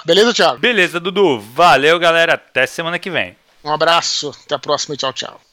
Beleza, Thiago? Beleza, Dudu. Valeu, galera. Até semana que vem. Um abraço, até a próxima e tchau, tchau.